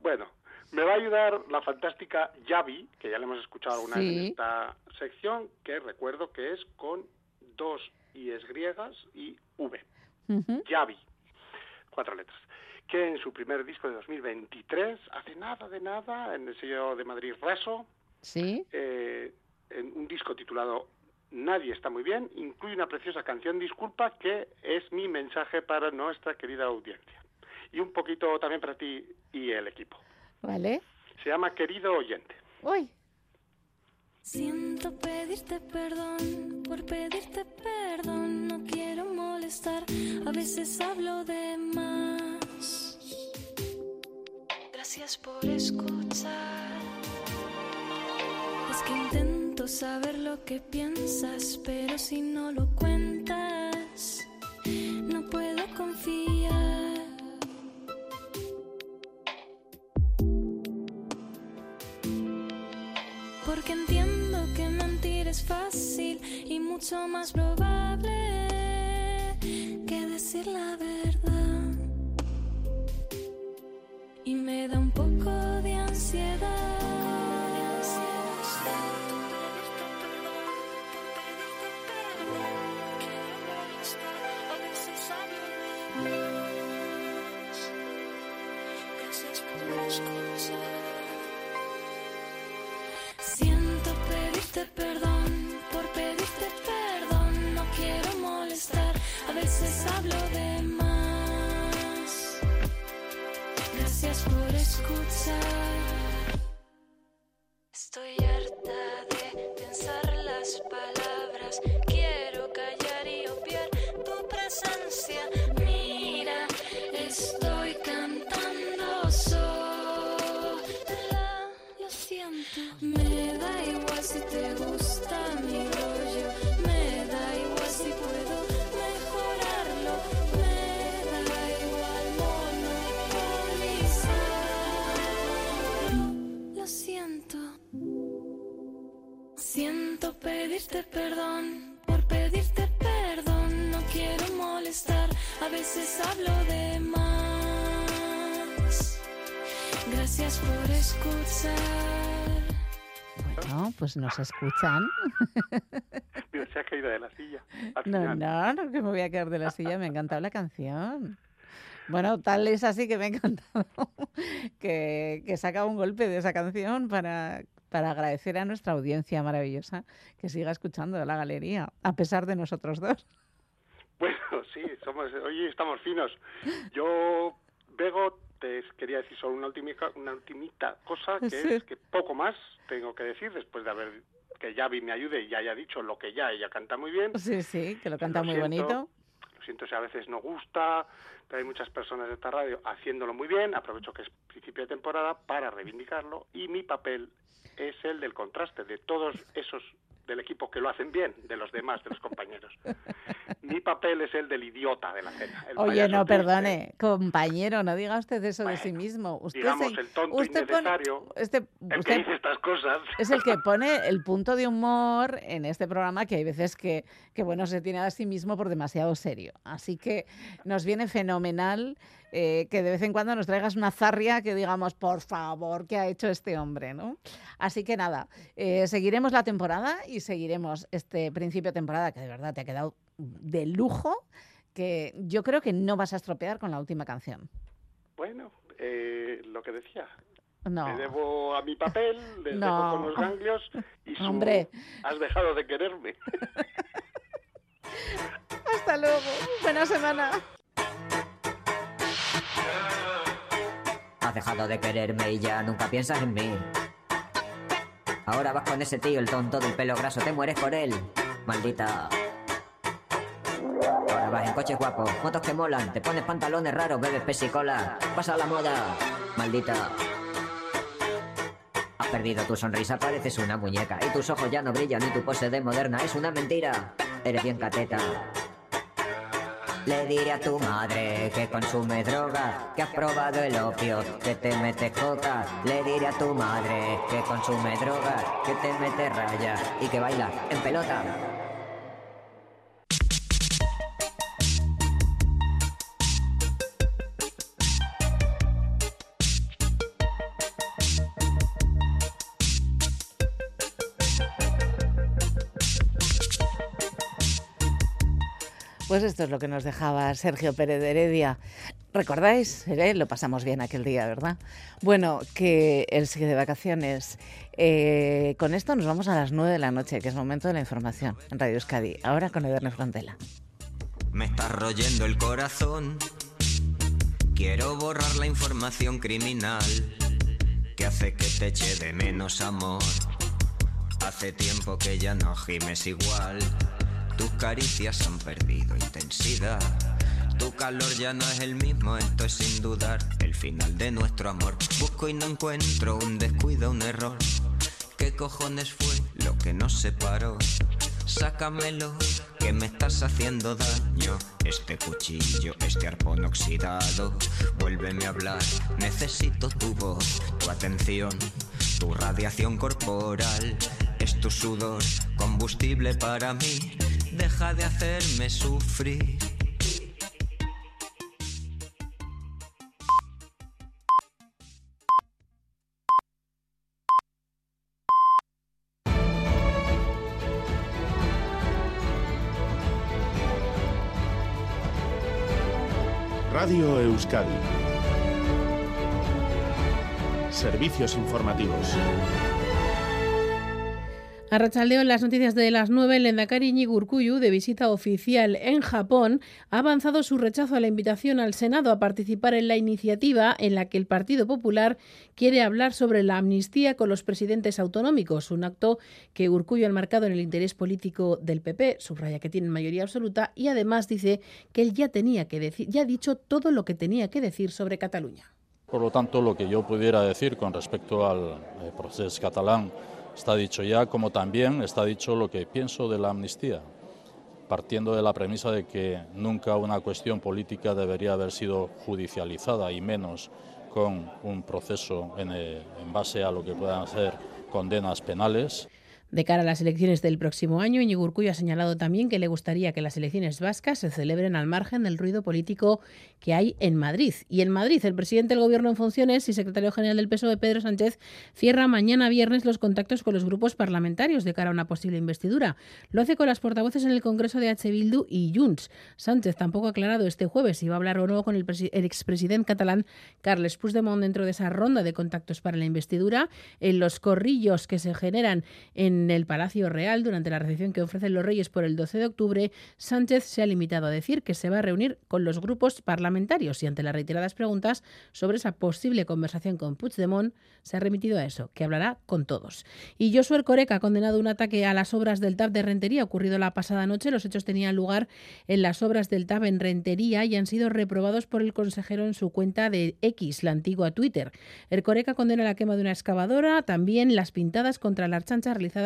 Bueno, me va a ayudar la fantástica Yavi, que ya le hemos escuchado alguna vez en esta sección, que recuerdo que es con dos I's griegas y V. Ujú. Yavi, cuatro letras, que en su primer disco de 2023, hace nada de nada, en el sello de Madrid Raso, Sí. eh, en un disco titulado Nadie está muy bien, incluye una preciosa canción Disculpa que es mi mensaje para nuestra querida audiencia. Y un poquito también para ti y el equipo. Vale. Se llama Querido Oyente. Uy. Siento pedirte perdón por pedirte perdón. No quiero molestar, a veces hablo de más. Gracias por escuchar. Es que intento saber lo que piensas, pero si no lo cuentas, pues nos escuchan. Mira, se ha caído de la silla. No, no, no que me voy a quedar de la silla, me ha encantado la canción. Bueno, tal es así que me ha encantado que, que saca un golpe de esa canción para, para agradecer a nuestra audiencia maravillosa que siga escuchando la galería, a pesar de nosotros dos. Bueno, sí, somos, hoy estamos finos. Yo, Bego, te quería decir solo una ultimita, una ultimita cosa, que Sí. es que poco más tengo que decir después de haber que Yavi me ayude y ya haya dicho lo que ya ella canta muy bien. Sí, sí, que lo canta muy siento. bonito. Lo siento si a veces no gusta, pero hay muchas personas de esta radio haciéndolo muy bien. Aprovecho que es principio de temporada para reivindicarlo y mi papel es el del contraste de todos esos del equipo que lo hacen bien, de los demás, de los compañeros. Mi papel es el del idiota de la cena. Oye, no, perdone, compañero, no diga usted eso de sí mismo. Usted digamos, se- el tonto usted pone- innecesario, este- el que usted dice estas cosas. es el que pone el punto de humor en este programa, que hay veces que, que bueno, se tiene a sí mismo por demasiado serio. Así que nos viene fenomenal eh, que de vez en cuando nos traigas una zarria que digamos, por favor, ¿qué ha hecho este hombre? ¿no? Así que nada, eh, seguiremos la temporada y seguiremos este principio de temporada que de verdad te ha quedado de lujo, que yo creo que no vas a estropear con la última canción. Bueno, eh, lo que decía. No. Me debo a mi papel, les No. dejo con los ganglios y su... Hombre. Has dejado de quererme. Hasta luego. Buena semana. Dejado de quererme y ya nunca piensas en mí. Ahora vas con ese tío, el tonto del pelo graso, te mueres por él. Maldita. Ahora vas en coches guapos, motos que molan, te pones pantalones raros, bebes pesicola. Pasa la moda. Maldita. Has perdido tu sonrisa, pareces una muñeca. Y tus ojos ya no brillan, y tu pose de moderna es una mentira. Eres bien cateta. Le diré a tu madre que consume droga, que has probado el opio, que te metes coca. Le diré a tu madre que consume droga, que te mete raya y que baila en pelota. Pues esto es lo que nos dejaba Sergio Pérez de Heredia. ¿Recordáis? Eh, Lo pasamos bien aquel día, ¿verdad? Bueno, que él sigue de vacaciones. Eh, con esto nos vamos a las 9 de la noche, que es momento de la información en Radio Euskadi. Ahora con Edurne Frontela. Me está royendo el corazón. Quiero borrar la información criminal que hace que te eche de menos amor. Hace tiempo que ya no gimes igual. Tus caricias han perdido intensidad. Tu calor ya no es el mismo, esto es sin dudar el final de nuestro amor. Busco y no encuentro un descuido, un error. ¿Qué cojones fue lo que nos separó? Sácamelo, que me estás haciendo daño. Este cuchillo, este arpón oxidado. Vuélveme a hablar, necesito tu voz, tu atención, tu radiación corporal. Es tu sudor, combustible para mí. Deja de hacerme sufrir. Radio Euskadi. Servicios informativos. A Rachaldeo, las noticias de las 9, el Endacari Iñigo Urkullu, de visita oficial en Japón, ha avanzado su rechazo a la invitación al Senado a participar en la iniciativa en la que el Partido Popular quiere hablar sobre la amnistía con los presidentes autonómicos, un acto que Urkullu ha marcado en el interés político del PP, subraya que tiene mayoría absoluta y además dice que él ya tenía que decir, ya ha dicho todo lo que tenía que decir sobre Cataluña. Por lo tanto, lo que yo pudiera decir con respecto al eh, proceso catalán está dicho ya, como también está dicho lo que pienso de la amnistía, partiendo de la premisa de que nunca una cuestión política debería haber sido judicializada y menos con un proceso en, base a lo que puedan ser condenas penales. De cara a las elecciones del próximo año, Iñigo Urkullu ha señalado también que le gustaría que las elecciones vascas se celebren al margen del ruido político que hay en Madrid. Y en Madrid, el presidente del Gobierno en funciones y secretario general del PSOE, Pedro Sánchez, cierra mañana viernes los contactos con los grupos parlamentarios de cara a una posible investidura. Lo hace con las portavoces en el Congreso de H. Bildu y Junts. Sánchez tampoco ha aclarado este jueves si va a hablar o no con el, el expresidente catalán Carles Puigdemont dentro de esa ronda de contactos para la investidura. En los corrillos que se generan en en el Palacio Real durante la recepción que ofrecen los Reyes por el 12 de octubre, Sánchez se ha limitado a decir que se va a reunir con los grupos parlamentarios y ante las reiteradas preguntas sobre esa posible conversación con Puigdemont, se ha remitido a eso, que hablará con todos. Y Josué Coreca ha condenado un ataque a las obras del TAP de Rentería ocurrido la pasada noche. Los hechos tenían lugar en las obras del TAP en Rentería y han sido reprobados por el consejero en su cuenta de X, la antigua Twitter. El Coreca condena la quema de una excavadora, también las pintadas contra las chanchas realizadas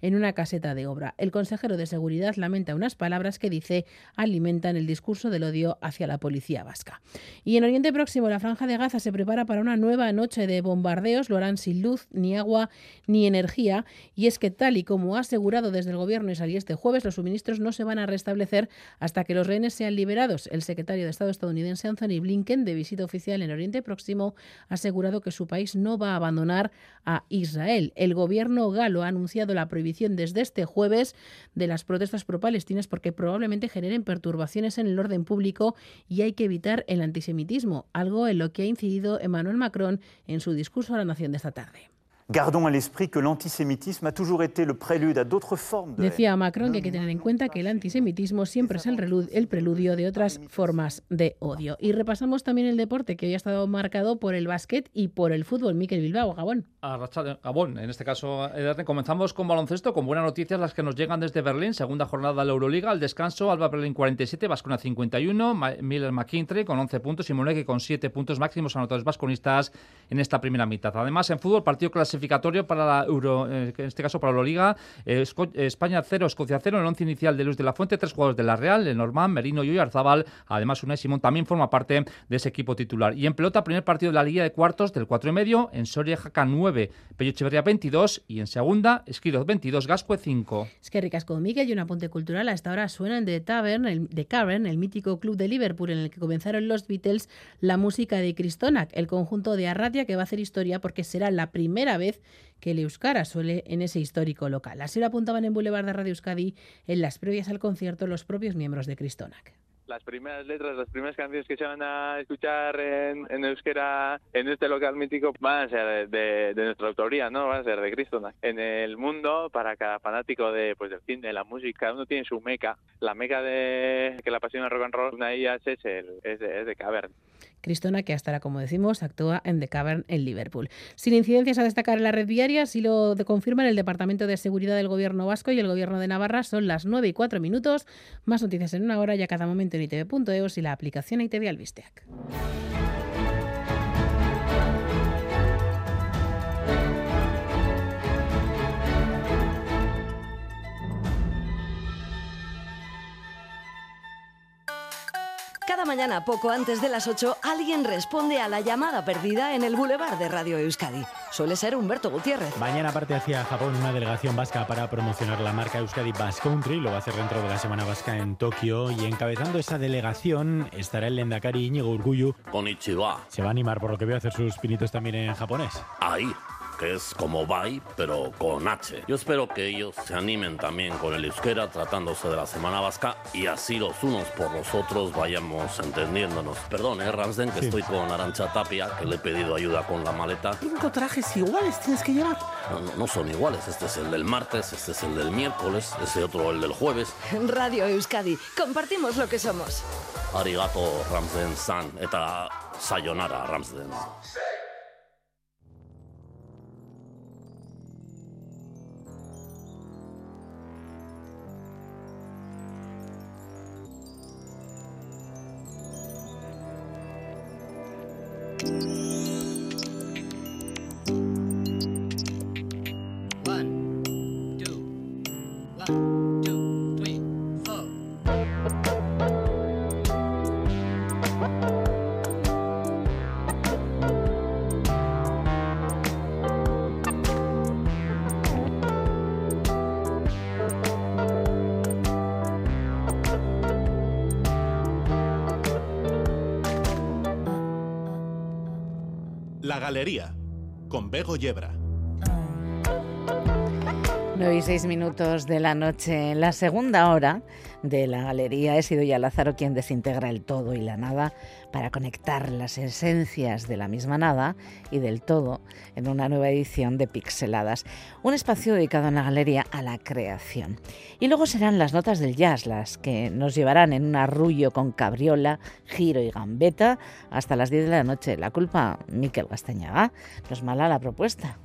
en una caseta de obra. El consejero de Seguridad lamenta unas palabras que dice alimentan el discurso del odio hacia la policía vasca. Y en Oriente Próximo, la Franja de Gaza se prepara para una nueva noche de bombardeos. Lo harán sin luz, ni agua, ni energía. Y es que, tal y como ha asegurado desde el gobierno israelí este jueves, los suministros no se van a restablecer hasta que los rehenes sean liberados. El secretario de Estado estadounidense Anthony Blinken, de visita oficial en Oriente Próximo, ha asegurado que su país no va a abandonar a Israel. El gobierno galo ha anunciado la prohibición desde este jueves de las protestas pro-palestinas porque probablemente generen perturbaciones en el orden público y hay que evitar el antisemitismo, algo en lo que ha incidido Emmanuel Macron en su discurso a la nación de esta tarde. Gardons à l'esprit que l'antisémitisme a toujours été le prélude à d'autres formes de Decía Macron que hay que tener en cuenta que el antisemitismo siempre es el, relu- el preludio de otras formas de odio. Y repasamos también el deporte que hoy ha estado marcado por el básquet y por el fútbol. Miquel Bilbao, Gabón. A Racha- Gabón, en este caso, comenzamos con baloncesto, con buenas noticias las que nos llegan desde Berlín, segunda jornada de la Euroliga, al descanso, Alba Berlín 47, Vascona 51, Ma- Miller McKintrey con 11 puntos y Monegui con 7 puntos máximos anotadores vasconistas en esta primera mitad. Además, en fútbol, partido clasificatorio para la Euro, eh, en este caso para la Euroliga, eh, España 0, Escocia 0, en el once inicial de Luis de la Fuente, tres jugadores de la Real, Lenormand, Merino y Oyarzábal, además Unai Simón también forma parte de ese equipo titular. Y en pelota, primer partido de la Liga de Cuartos del 4 y medio, en Soria Jaca 9, Pello Echeverría 22 y en segunda, Esquiroz 22, Gascue 5. Es que ricasco Miguel y un apunte cultural. Hasta ahora suena en The Tavern, el, The Cavern, el mítico club de Liverpool en el que comenzaron los Beatles, la música de Cristonac, el conjunto de Arratia que va a hacer historia porque será la primera vez que el Euskara suele en ese histórico local. Así lo apuntaban en Boulevard de Radio Euskadi en las previas al concierto los propios miembros de Cristonac. las primeras letras, las primeras canciones que se van a escuchar en, en euskera en este local mítico van a ser de, nuestra autoría, ¿no? Van a ser de Cristo. En el mundo, para cada fanático de, pues, del cine, de la música, cada uno tiene su meca. La meca de que la pasión del rock and roll, una de ellas es, es, de, es. Cristona, que hasta ahora, como decimos, actúa en The Cavern en Liverpool. Sin incidencias a destacar en la red viaria, así lo confirman el Departamento de Seguridad del Gobierno Vasco y el Gobierno de Navarra. Son las 9 y 4 minutos. Más noticias en una hora y a cada momento en itv.eus y la aplicación ITV Albisteac. Cada mañana, poco antes de las 8, alguien responde a la llamada perdida en el Boulevard de Radio Euskadi. Suele ser Humberto Gutiérrez. Mañana parte hacia Japón una delegación vasca para promocionar la marca Euskadi Bass Country. Lo va a hacer dentro de la Semana Vasca en Tokio. Y encabezando esa delegación estará el Lendakari Iñigo Urkullu. Konnichiwa. Se va a animar, por lo que veo, a hacer sus pinitos también en japonés. Ahí. Que es como bye, pero con H. Yo espero que ellos se animen también con el euskera tratándose de la Semana Vasca y así los unos por los otros vayamos entendiéndonos. Perdón, eh, Ramsden, que estoy con Arancha Tapia, que le he pedido ayuda con la maleta. Cinco trajes iguales tienes que llevar. No, no, no son iguales, este es el del martes, este es el del miércoles, ese otro el del jueves. Radio Euskadi, compartimos lo que somos. Arigato Ramsden San, eta sayonara Ramsden. One, Con Bego Yebra. 9 y 6 minutos de la noche. La segunda hora de la galería he sido ya Lázaro quien desintegra el todo y la nada para conectar las esencias de la misma nada y del todo en una nueva edición de Pixeladas, un espacio dedicado en la galería a la creación. Y luego serán las notas del jazz las que nos llevarán en un arrullo con cabriola, giro y gambeta hasta las 10 de la noche. La culpa, Miquel Gastañaga. No es mala la propuesta.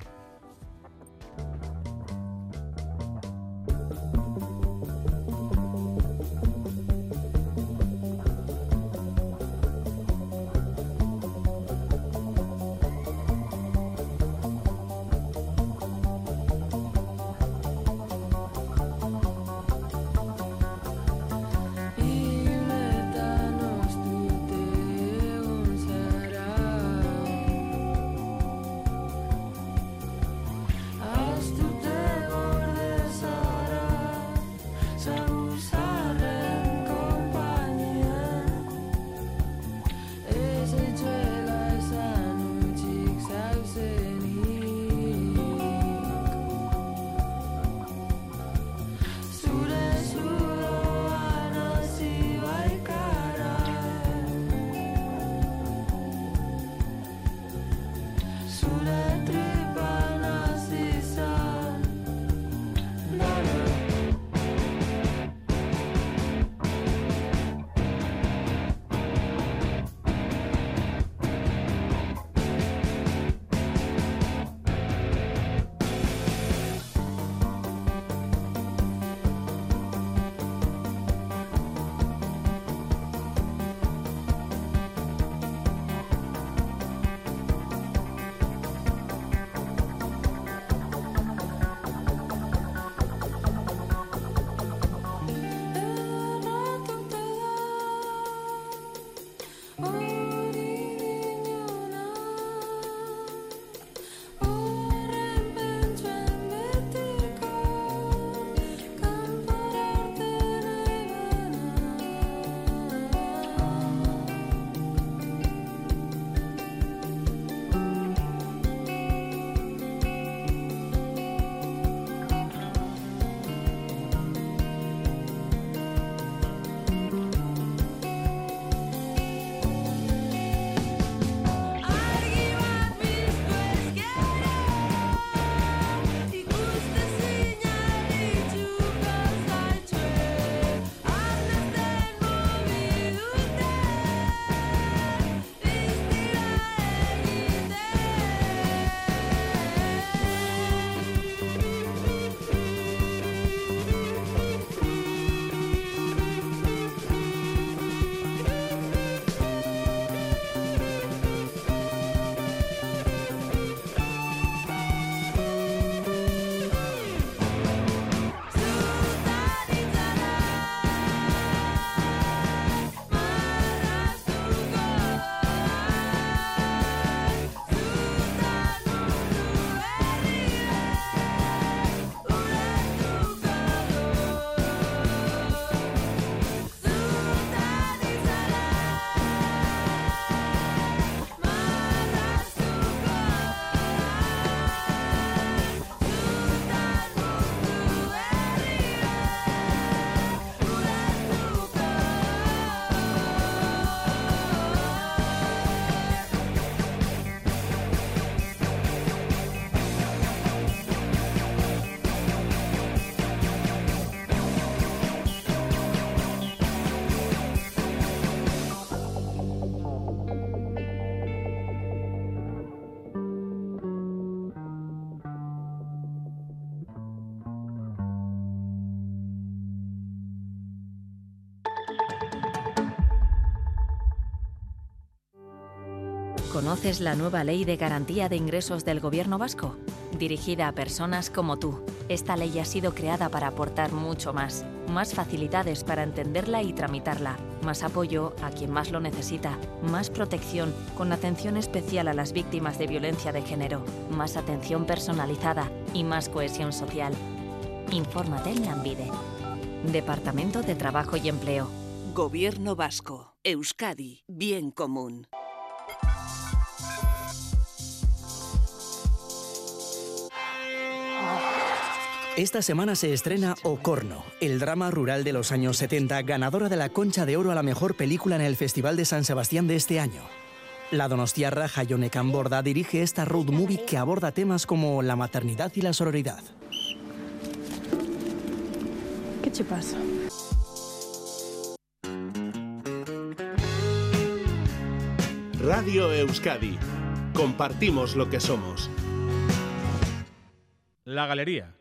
¿Conoces la nueva ley de garantía de ingresos del Gobierno vasco? Dirigida a personas como tú, esta ley ha sido creada para aportar mucho más. Más facilidades para entenderla y tramitarla, más apoyo a quien más lo necesita, más protección con atención especial a las víctimas de violencia de género, más atención personalizada y más cohesión social. Infórmate en Lambide. Departamento de Trabajo y Empleo. Gobierno vasco. Euskadi. Bien común. Esta semana se estrena Ocorno, el drama rural de los años 70, ganadora de la Concha de Oro a la mejor película en el Festival de San Sebastián de este año. La donostiarra Jayone Camborda dirige esta road movie que aborda temas como la maternidad y la sororidad. ¿Qué te pasa? Radio Euskadi. Compartimos lo que somos. La Galería.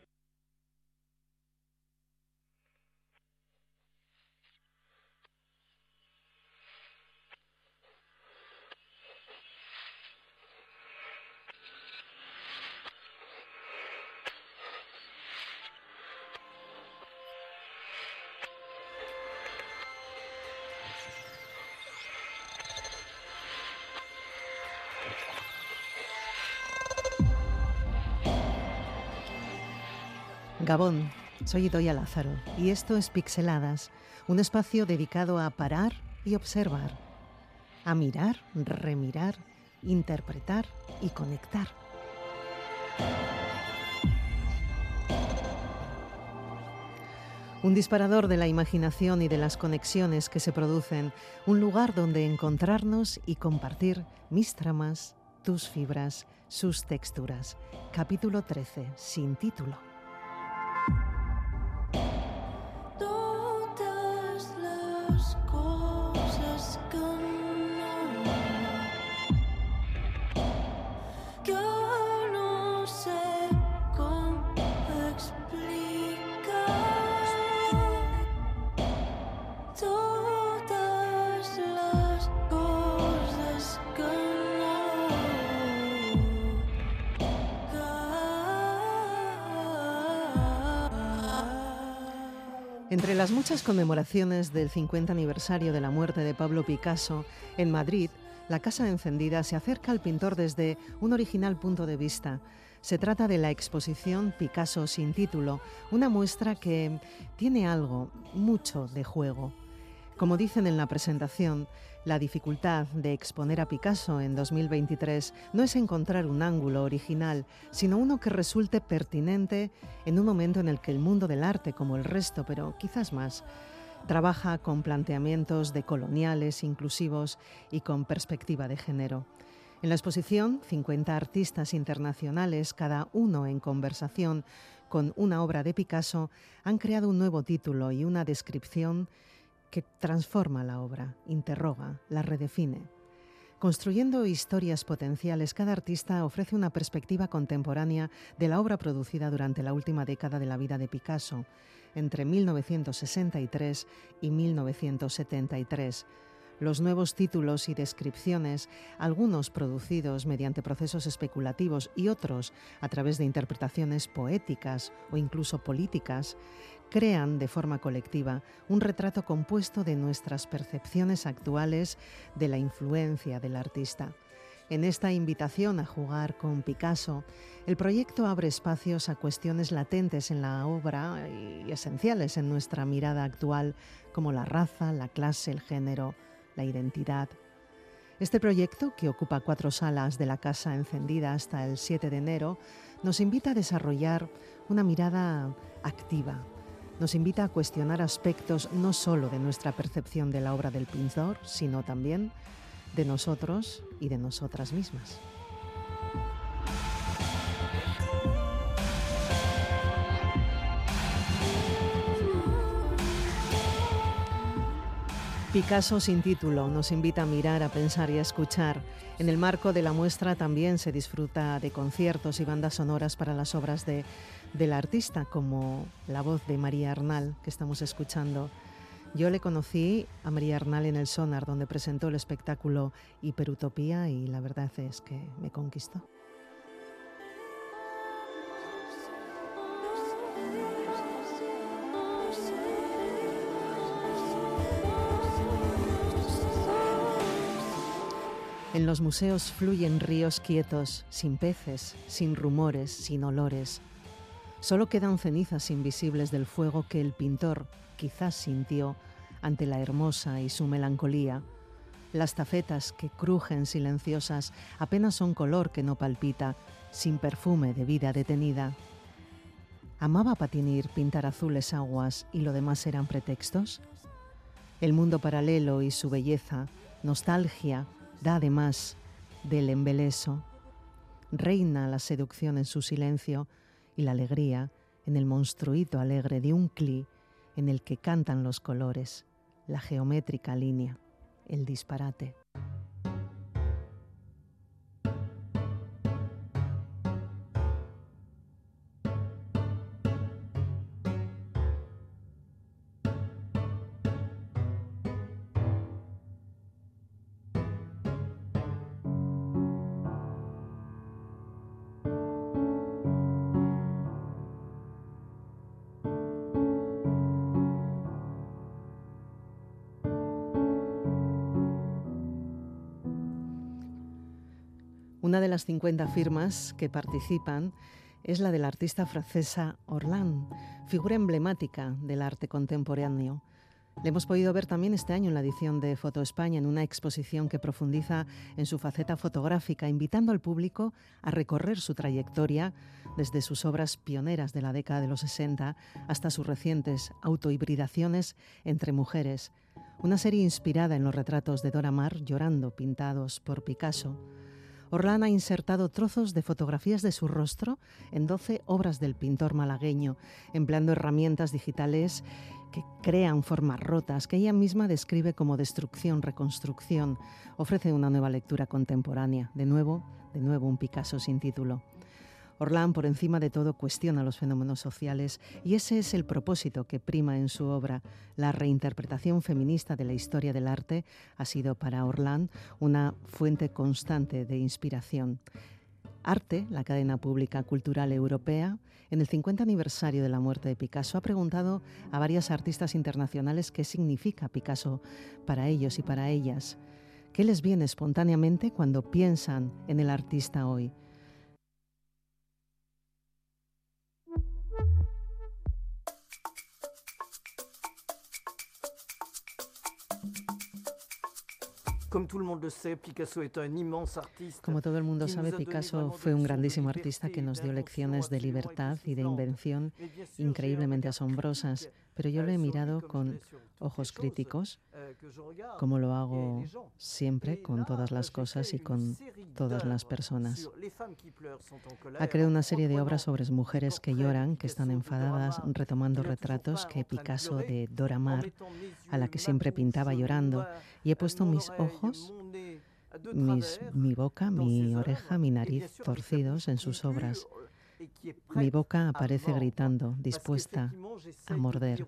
Gabón, soy Idoia Lázaro y esto es Pixeladas, un espacio dedicado a parar y observar, a mirar, remirar, interpretar y conectar. Un disparador de la imaginación y de las conexiones que se producen, un lugar donde encontrarnos y compartir mis tramas, tus fibras, sus texturas. Capítulo 13, sin título. Conmemoraciones del 50 aniversario de la muerte de Pablo Picasso, en Madrid, la Casa Encendida se acerca al pintor desde un original punto de vista. Se trata de la exposición Picasso sin título, una muestra que tiene algo, mucho de juego. Como dicen en la presentación, la dificultad de exponer a Picasso en 2023 no es encontrar un ángulo original, sino uno que resulte pertinente en un momento en el que el mundo del arte, como el resto, pero quizás más, trabaja con planteamientos decoloniales, inclusivos y con perspectiva de género. En la exposición, 50 artistas internacionales, cada uno en conversación con una obra de Picasso, han creado un nuevo título y una descripción que transforma la obra, interroga, la redefine. Construyendo historias potenciales, cada artista ofrece una perspectiva contemporánea de la obra producida durante la última década de la vida de Picasso, entre 1963 y 1973. Los nuevos títulos y descripciones, algunos producidos mediante procesos especulativos y otros a través de interpretaciones poéticas o incluso políticas, crean de forma colectiva un retrato compuesto de nuestras percepciones actuales de la influencia del artista. En esta invitación a jugar con Picasso, el proyecto abre espacios a cuestiones latentes en la obra y esenciales en nuestra mirada actual, como la raza, la clase, el género, la identidad. Este proyecto, que ocupa cuatro salas de la Casa Encendida hasta el 7 de enero, nos invita a desarrollar una mirada activa, nos invita a cuestionar aspectos no solo de nuestra percepción de la obra del pintor, sino también de nosotros y de nosotras mismas. Picasso sin título nos invita a mirar, a pensar y a escuchar. En el marco de la muestra también se disfruta de conciertos y bandas sonoras para las obras de, del artista, como la voz de María Arnal, que estamos escuchando Yo le conocí a María Arnal en el Sonar, donde presentó el espectáculo Hiperutopía y la verdad es que me conquistó. En los museos fluyen ríos quietos, sin peces, sin rumores, sin olores. Solo quedan cenizas invisibles del fuego que el pintor quizás sintió ante la hermosa y su melancolía. Las tafetas que crujen silenciosas apenas son color que no palpita, sin perfume de vida detenida. ¿Amaba Patinir pintar azules aguas y lo demás eran pretextos? El mundo paralelo y su belleza, nostalgia, da además del embeleso. Reina la seducción en su silencio y la alegría en el monstruito alegre de un cli en el que cantan los colores, la geométrica línea, el disparate. Una de las 50 firmas que participan es la de la artista francesa Orlan, figura emblemática del arte contemporáneo. Le hemos podido ver también este año en la edición de Foto España, en una exposición que profundiza en su faceta fotográfica, invitando al público a recorrer su trayectoria desde sus obras pioneras de la década de los 60 hasta sus recientes autohibridaciones entre mujeres. Una serie inspirada en los retratos de Dora Maar llorando, pintados por Picasso. Orlán ha insertado trozos de fotografías de su rostro en 12 obras del pintor malagueño, empleando herramientas digitales que crean formas rotas que ella misma describe como destrucción, reconstrucción. Ofrece una nueva lectura contemporánea. De nuevo, de nuevo un Picasso sin título. Orlán, por encima de todo, cuestiona los fenómenos sociales y ese es el propósito que prima en su obra. La reinterpretación feminista de la historia del arte ha sido para Orlán una fuente constante de inspiración. Arte, la cadena pública cultural europea, en el 50 aniversario de la muerte de Picasso ha preguntado a varias artistas internacionales qué significa Picasso para ellos y para ellas. ¿Qué les viene espontáneamente cuando piensan en el artista hoy? Como todo el mundo sabe, Picasso fue un grandísimo artista que nos dio lecciones de libertad y de invención increíblemente asombrosas, pero yo lo he mirado con ojos críticos, como lo hago siempre con todas las cosas y con todas las personas. Ha creado una serie de obras sobre mujeres que lloran, que están enfadadas, retomando retratos que Picasso de Dora Maar, a la que siempre pintaba llorando, y he puesto mis ojos mis, mi boca, mi oreja, mi nariz torcidos en sus obras. Mi boca aparece gritando, dispuesta a morder.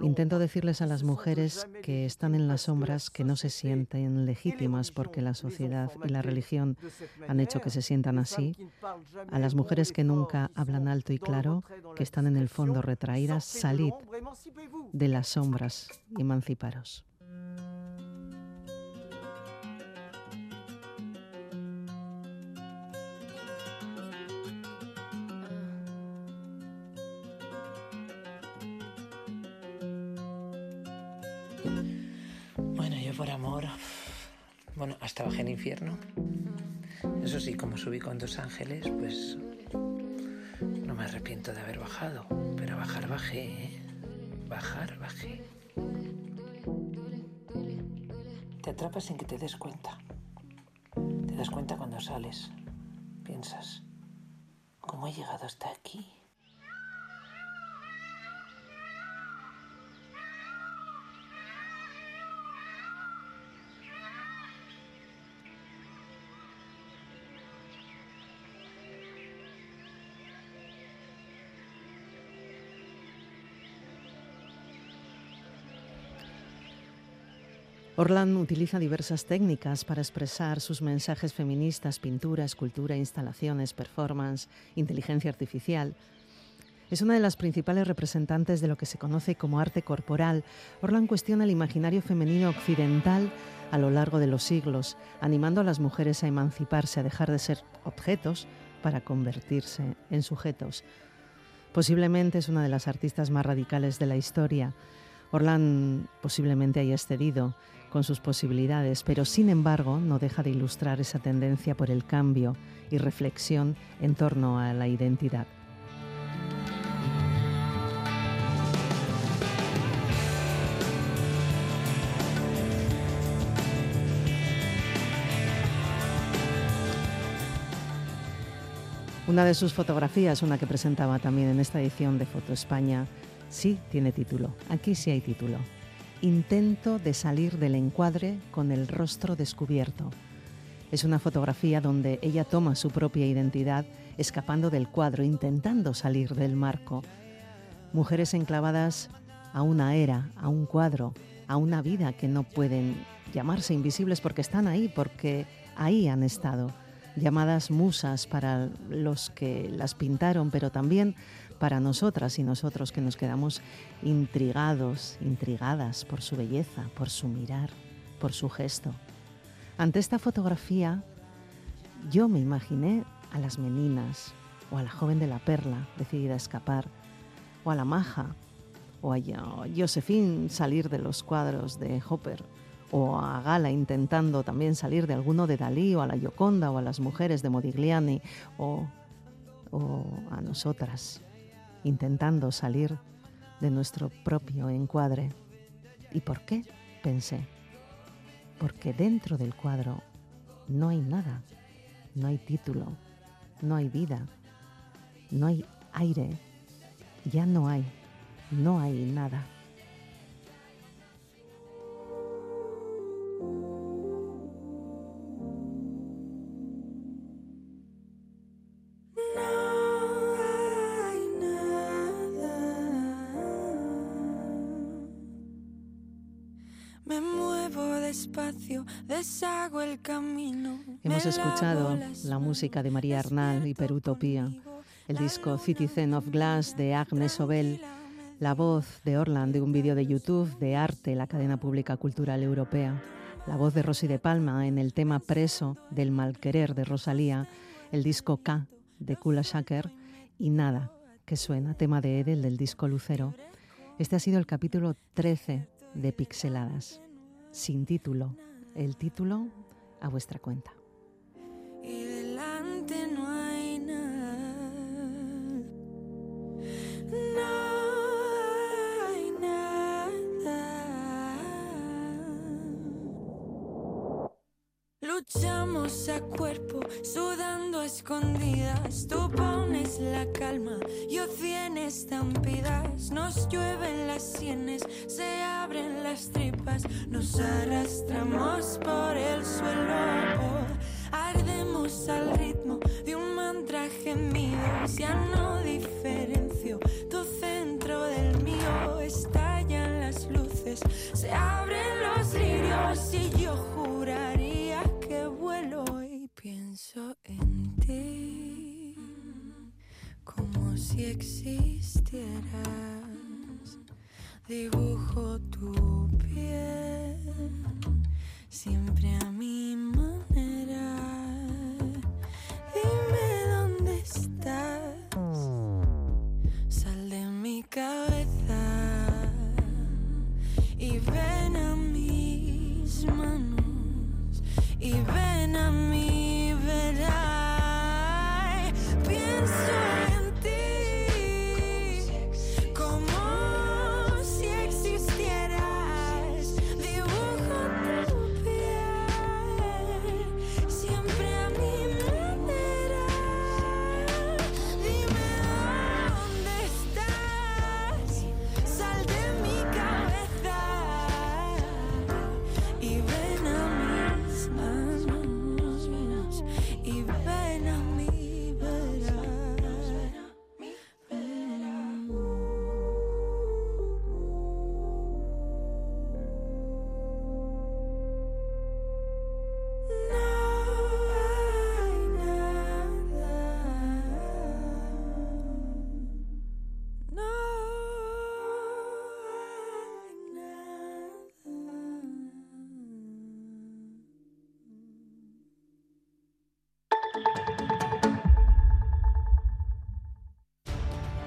Intento decirles a las mujeres que están en las sombras que no se sienten legítimas porque la sociedad y la religión han hecho que se sientan así. A las mujeres que nunca hablan alto y claro, que están en el fondo retraídas, salid de las sombras y emanciparos. Bueno, hasta bajé en infierno. Eso sí, como subí con dos ángeles, pues no me arrepiento de haber bajado. Pero bajar bajé, ¿eh? Bajar bajé. Te atrapas sin que te des cuenta. Te das cuenta cuando sales. Piensas, ¿cómo he llegado hasta aquí? Orlan utiliza diversas técnicas para expresar sus mensajes feministas, pintura, escultura, instalaciones, performance, inteligencia artificial. Es una de las principales representantes de lo que se conoce como arte corporal. Orlan cuestiona el imaginario femenino occidental a lo largo de los siglos, animando a las mujeres a emanciparse, a dejar de ser objetos para convertirse en sujetos. Posiblemente es una de las artistas más radicales de la historia. Orlan posiblemente haya excedido con sus posibilidades, pero sin embargo no deja de ilustrar esa tendencia por el cambio y reflexión en torno a la identidad. Una de sus fotografías, una que presentaba también en esta edición de Foto España, sí tiene título. Aquí sí hay título. Intento de salir del encuadre con el rostro descubierto. Es una fotografía donde ella toma su propia identidad escapando del cuadro, intentando salir del marco. Mujeres enclavadas a una era, a un cuadro, a una vida que no pueden llamarse invisibles porque están ahí, porque ahí han estado llamadas musas para los que las pintaron, pero también para nosotras y nosotros que nos quedamos intrigados, intrigadas por su belleza, por su mirar, por su gesto. Ante esta fotografía, yo me imaginé a las meninas, o a la joven de la perla decidida a escapar, o a la maja, o a Josephine salir de los cuadros de Hopper, o a Gala intentando también salir de alguno de Dalí o a la Gioconda o a las mujeres de Modigliani o, o a nosotras intentando salir de nuestro propio encuadre. ¿Y por qué? Pensé. Porque dentro del cuadro no hay nada, no hay título, no hay vida, no hay aire, ya no hay, no hay nada. Deshago el camino. Hemos escuchado la música de María Arnal y Perutopía, el disco Citizen of Glass de Agnes Obel, la voz de Orland de un vídeo de YouTube de Arte, la cadena pública cultural europea, la voz de Rosy de Palma en el tema Preso del Malquerer de Rosalía, el disco K de Kula Shaker y Nada, que suena, tema de Edel del disco Lucero. Este ha sido el capítulo 13 de Pixeladas, sin título. El título a vuestra cuenta. Luchamos a cuerpo, sudando escondidas. Tú pones la calma, yo cien estampidas. Nos llueven las sienes, se abren las tripas. Nos arrastramos por el suelo. Ardemos al ritmo de un mantra gemido. Ya no diferencio tu centro del mío. Estallan las luces, se abren los lirios y yo y pienso en ti como si existieras. Dibujo tu piel siempre a mi manera. Dime dónde estás. Sal de mi cabeza y ven a mis manos y ven a mi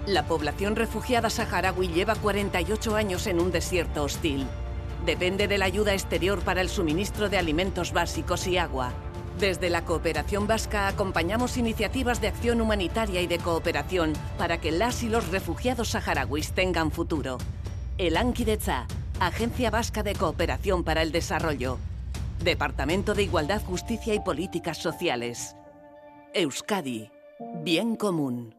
La población refugiada saharaui lleva 48 años en un desierto hostil. Depende de la ayuda exterior para el suministro de alimentos básicos y agua. Desde la Cooperación Vasca acompañamos iniciativas de acción humanitaria y de cooperación para que las y los refugiados saharauis tengan futuro. El Ankidetza, Agencia Vasca de Cooperación para el Desarrollo. Departamento de Igualdad, Justicia y Políticas Sociales. Euskadi. Bien común.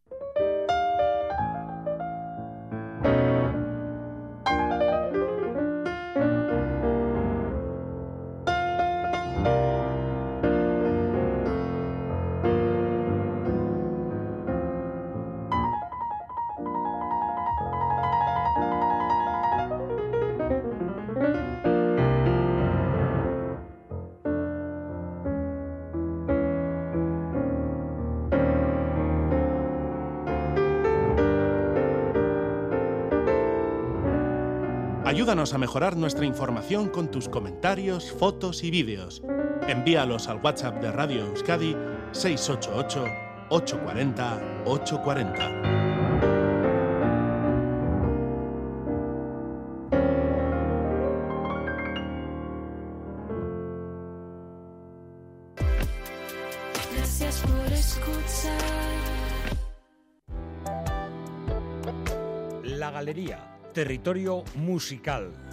Ayúdanos a mejorar nuestra información con tus comentarios, fotos y vídeos. Envíalos al WhatsApp de Radio Euskadi 688 840 840. Territorio musical.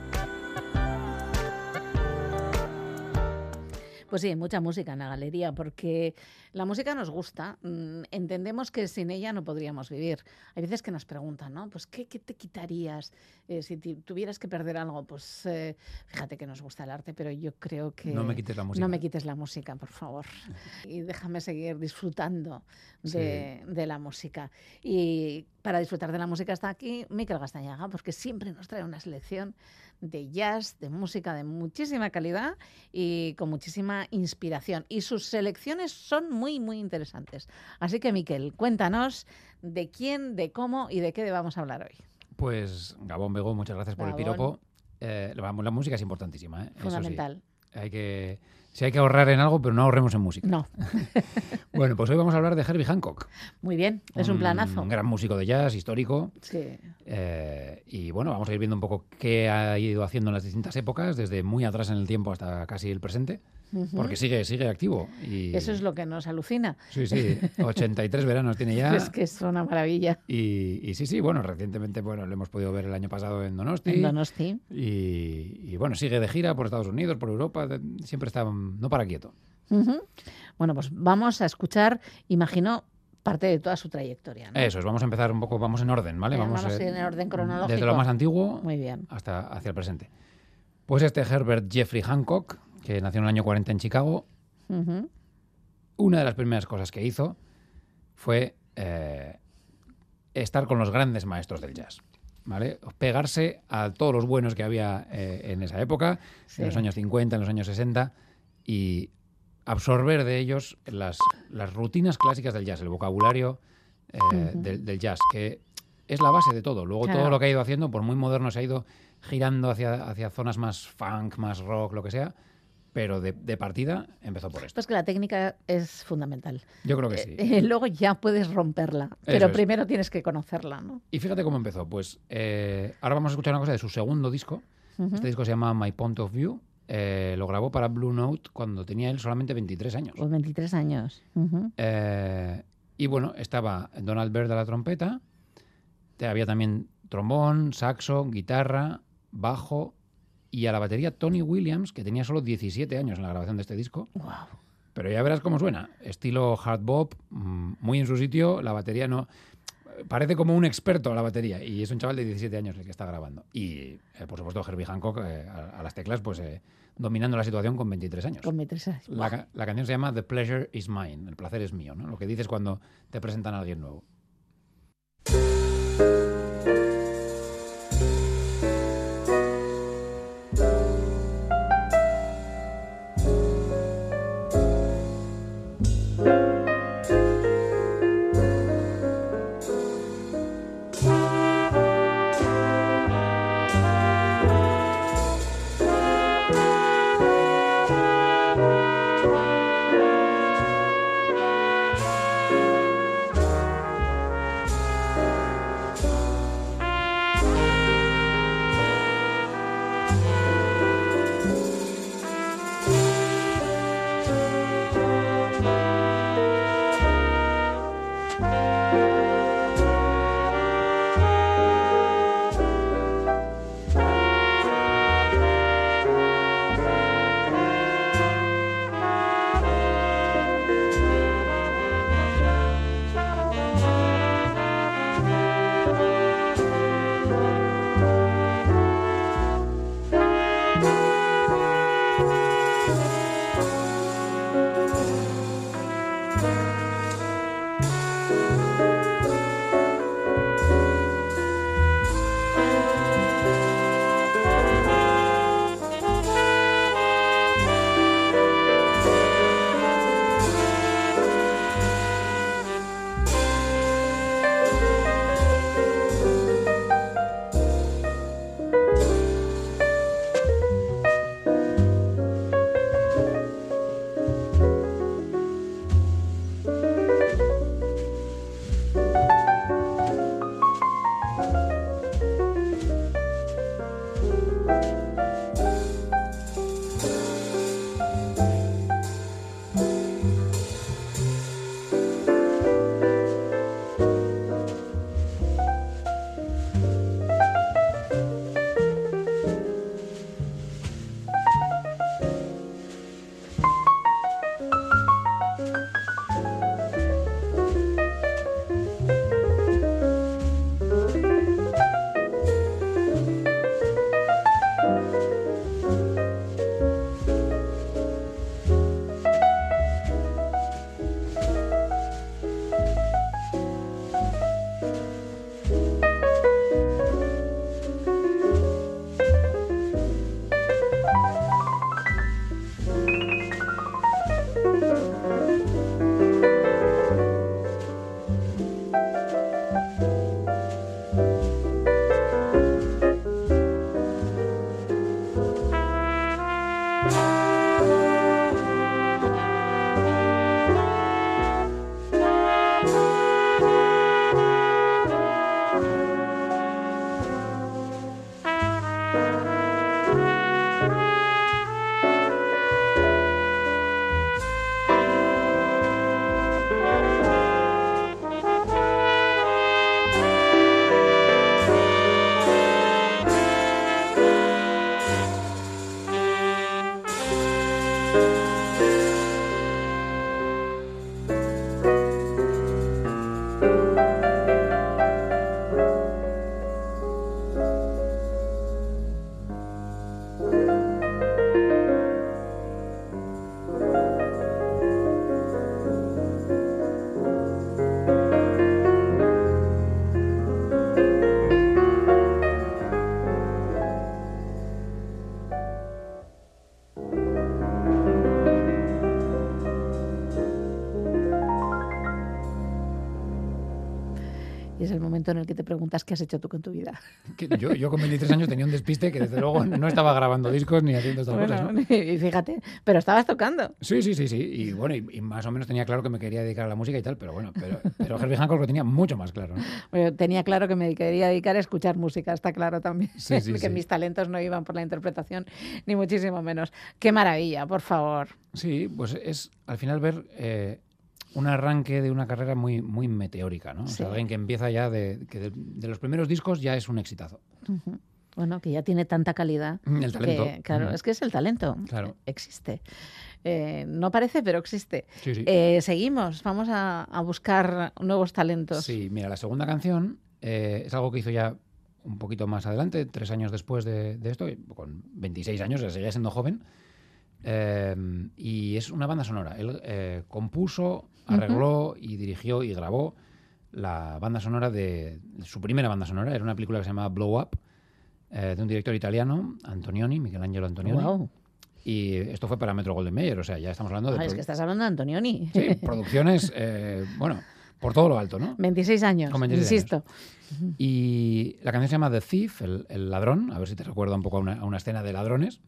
Pues sí, mucha música en la galería, porque la música nos gusta. mm, Entendemos que sin ella no podríamos vivir. Hay veces que nos preguntan, ¿no? Pues, ¿qué, qué te quitarías eh, si ti- tuvieras que perder algo? Pues, eh, fíjate que nos gusta el arte, pero yo creo que... No me quites la música. No me quites la música, por favor. Y déjame seguir disfrutando de, de la música. Y para disfrutar de la música está aquí Miquel Gastañaga, porque siempre nos trae una selección de jazz, de música de muchísima calidad y con muchísima inspiración. Y sus selecciones son muy, muy interesantes. Así que, Miquel, cuéntanos de quién, de cómo y de qué vamos a hablar hoy. Pues Gabón Bego, muchas gracias por el piropo. Eh, la, la música es importantísima, ¿eh? Eso sí. Hay que, si hay que ahorrar en algo, pero no ahorremos en música. No. Bueno, pues hoy vamos a hablar de Herbie Hancock. Muy bien, es un planazo. Un gran músico de jazz, histórico. Sí. Eh, y bueno, vamos a ir viendo un poco qué ha ido haciendo en las distintas épocas, desde muy atrás en el tiempo hasta casi el presente, Porque sigue, sigue activo. Y, Eso es lo que nos alucina. Sí, sí, 83 veranos tiene ya. Es que es una maravilla. Y, y sí, sí, bueno, recientemente bueno, lo hemos podido ver el año pasado en Donosti. En Donosti. Y, y, bueno, sigue de gira por Estados Unidos, por Europa, siempre está, no para quieto. Bueno, pues vamos a escuchar, imagino, parte de toda su trayectoria. ¿no? Eso es, vamos a empezar un poco, vamos en orden, ¿vale? Venga, vamos eh, en orden cronológico. Desde lo más antiguo Muy bien. hasta hacia el presente. Pues este Herbert Jeffrey Hancock, que nació en el año 40 en Chicago, una de las primeras cosas que hizo fue eh, estar con los grandes maestros del jazz. ¿Vale? Pegarse a todos los buenos que había eh, en esa época, Sí. en los años 50, en los años 60, y absorber de ellos las, las rutinas clásicas del jazz, el vocabulario eh, del, del jazz, que es la base de todo. Luego Claro. todo lo que ha ido haciendo, por muy moderno, se ha ido girando hacia, hacia zonas más funk, más rock, lo que sea, pero de, de partida empezó por esto. Pues que la técnica es fundamental. Yo creo que sí. Eh, luego ya puedes romperla, pero es. primero tienes que conocerla, ¿no? Y fíjate cómo empezó. Pues eh, ahora vamos a escuchar una cosa de su segundo disco. Este disco se llama My Point of View. Eh, lo grabó para Blue Note cuando tenía él solamente 23 años. Pues 23 años. Eh, y bueno, estaba Donald Byrd a la trompeta. Había también trombón, saxo, guitarra, bajo y a la batería Tony Williams, que tenía solo 17 años en la grabación de este disco. Pero ya verás cómo suena. Estilo hard bop, mm, muy en su sitio. La batería no. Parece como un experto a la batería. Y es un chaval de 17 años el que está grabando. Y, eh, por supuesto, Herbie Hancock eh, a, a las teclas, pues eh, dominando la situación con 23 años. Con 23 años. La, la canción se llama The Pleasure is Mine. El placer es mío, ¿no? Lo que dices cuando te presentan a alguien nuevo. Momento en el que te preguntas qué has hecho tú con tu vida. Yo, yo con 23 años tenía un despiste que desde luego no estaba grabando discos ni haciendo estas cosas. Y fíjate, pero estabas tocando. Sí, sí, sí, sí. Y bueno, y, y más o menos tenía claro que me quería dedicar a la música y tal, pero bueno, pero, pero Herbie Hancock lo tenía mucho más claro. ¿no? Bueno, tenía claro que me quería dedicar a escuchar música, está claro también. Sí, sí, que sí. mis talentos no iban por la interpretación, ni muchísimo menos. Qué maravilla, por favor. Sí, pues es al final ver eh, un arranque de una carrera muy, muy meteórica, ¿no? O Sí. sea, alguien que empieza ya de, que de, de los primeros discos ya es un exitazo. Bueno, que ya tiene tanta calidad. Mm, el talento. que, claro, es que es el talento. Claro. Existe. Eh, no parece, pero existe. Sí, sí. Eh, seguimos, vamos a, a buscar nuevos talentos. Sí, mira, la segunda canción eh, es algo que hizo ya un poquito más adelante, tres años después de, de esto, con 26 años, ya seguía siendo joven. y es una banda sonora. Él compuso, arregló y dirigió y grabó la banda sonora de su primera banda sonora. Era una película que se llamaba Blow Up, eh, de un director italiano, Antonioni, Michelangelo Antonioni. Y esto fue para Metro Golden Mayer, o sea, ya estamos hablando de Ah, es produ- que estás hablando de Antonioni. sí, producciones, eh, bueno, por todo lo alto, ¿no? 26 años, Con 26 años. insisto. Y la canción se llama The Thief, el, el ladrón, a ver si te recuerda un poco a una, a una escena de ladrones.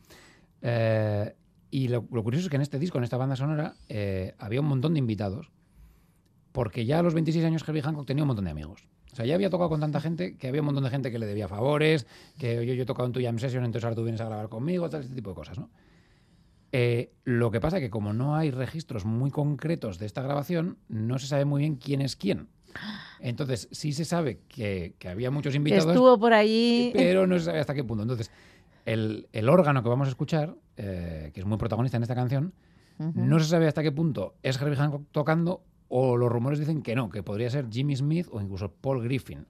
Eh, y lo, lo curioso es que en este disco, en esta banda sonora, eh, había un montón de invitados, porque ya a los 26 años Herbie Hancock tenía un montón de amigos. O sea, ya había tocado con tanta gente que había un montón de gente que le debía favores, que oye, yo he tocado en tu jam session, entonces ahora tú vienes a grabar conmigo, tal, este tipo de cosas, ¿no? Eh, lo que pasa es que como no hay registros muy concretos de esta grabación, no se sabe muy bien quién es quién. Entonces, sí se sabe que, que había muchos invitados, estuvo por allí. pero no se sabe hasta qué punto. Entonces, el, el órgano que vamos a escuchar, eh, que es muy protagonista en esta canción, no se sabe hasta qué punto es Herbie Hancock tocando o los rumores dicen que no, que podría ser Jimmy Smith o incluso Paul Griffin.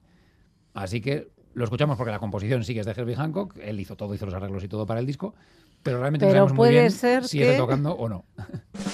Así que lo escuchamos porque la composición sí que es de Herbie Hancock, él hizo todo, hizo los arreglos y todo para el disco, pero realmente Pero no sabemos muy puede bien ser si que- tocando o no.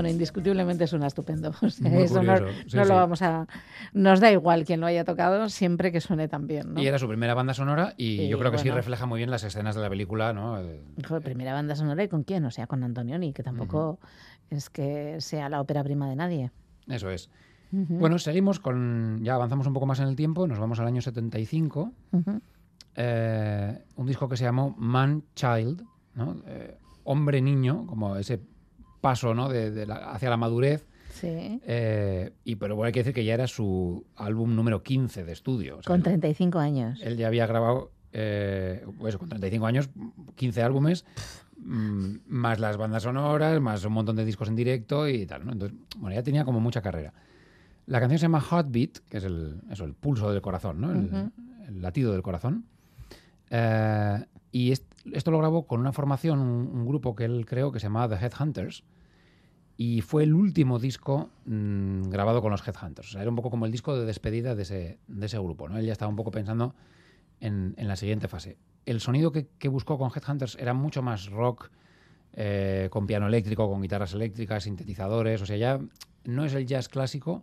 Bueno, indiscutiblemente suena estupendo. O sea, Muy eso no, curioso, sí, no sí. lo vamos a. Nos da igual quien lo haya tocado, siempre que suene tan bien. ¿no? Y era su primera banda sonora y Y yo creo que sí refleja muy bien las escenas de la película, ¿no? Eh, Joder, primera banda sonora y con quién, o sea, con Antonioni, que tampoco es que sea la ópera prima de nadie. Eso es. Bueno, seguimos con. Ya avanzamos un poco más en el tiempo, nos vamos al año 75. Ujú. eh, un disco que se llamó Man Child, ¿no? Eh, hombre niño, como ese paso ¿no? de, de la- hacia la madurez. Sí. eh, y pero bueno, hay que decir que ya era su álbum número 15 de estudio. o sea, Con 35 años. él ya había grabado, eh, pues con 35 años, 15 álbumes, mm, más las bandas sonoras, más un montón de discos en directo y tal. ¿no? Entonces, bueno, ya tenía como mucha carrera. La canción se llama Heartbeat, que es el, eso, el pulso del corazón, ¿no? El- latido del corazón. Eh, y est- esto lo grabó con una formación, un, un grupo que él creó que se llamaba The Headhunters. Y fue el último disco mm, grabado con los Headhunters. O sea, era un poco como el disco de despedida de ese, de ese grupo. ¿no? Él ya estaba un poco pensando en, en la siguiente fase. El sonido que, que buscó con Headhunters era mucho más rock, eh, con piano eléctrico, con guitarras eléctricas, sintetizadores. O sea, ya no es el jazz clásico,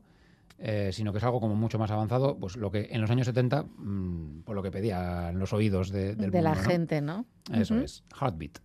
eh, sino que es algo como mucho más avanzado, pues lo que en los años 70, mm, por lo que pedían los oídos de, del de la gente, ¿no? Eso Ujú. es, Heartbeat.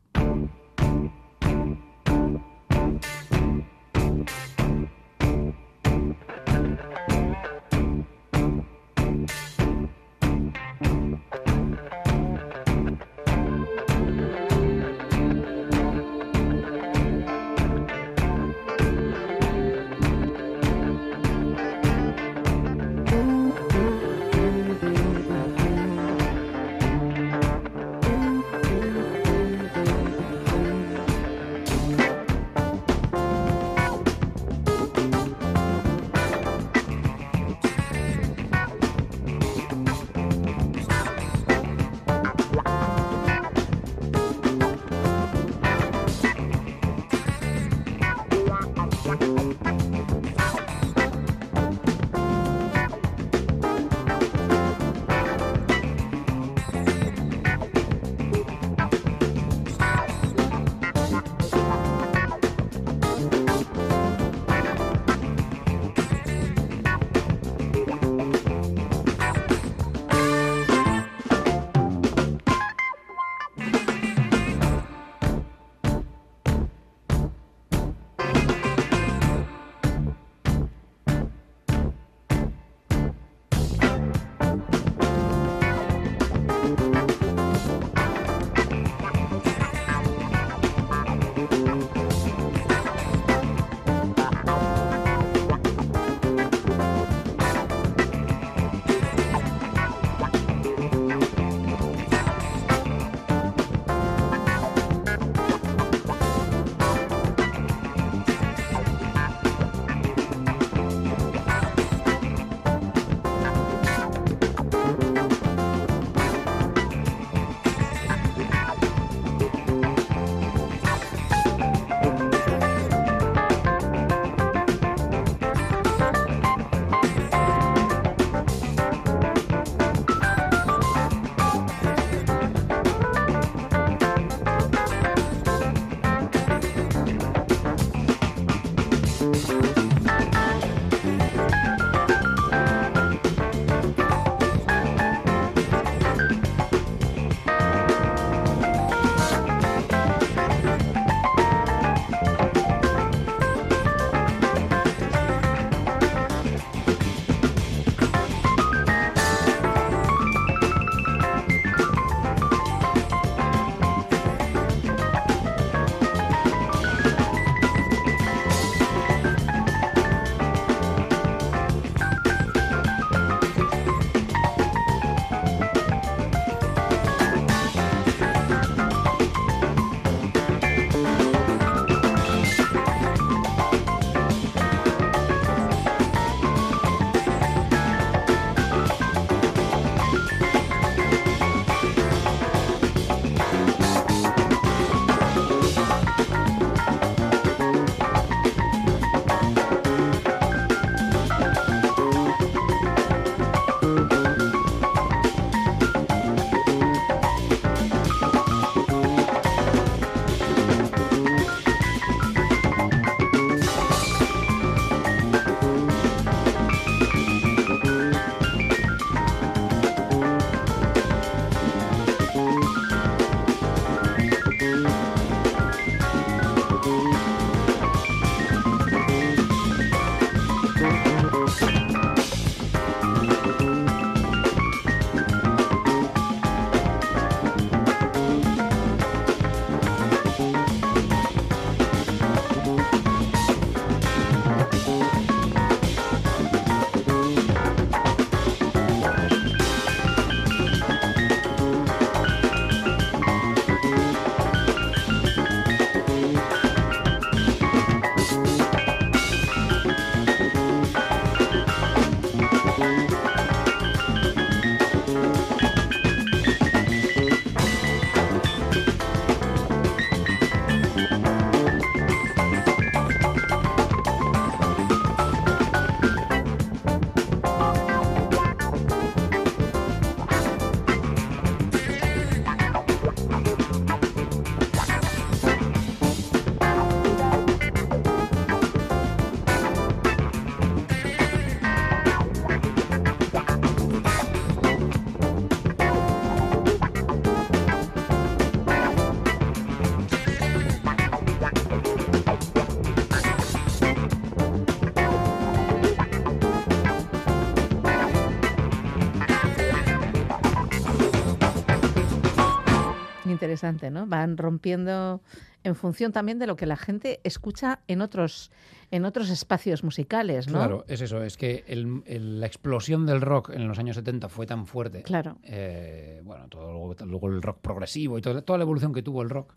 Interesante, ¿no? Van rompiendo en función también de lo que la gente escucha en otros, en otros espacios musicales, ¿no? Claro, es eso, es que el- el- la explosión del rock en los años 70 fue tan fuerte. Claro. eh, bueno, todo, luego, el rock progresivo y todo- toda la evolución que tuvo el rock,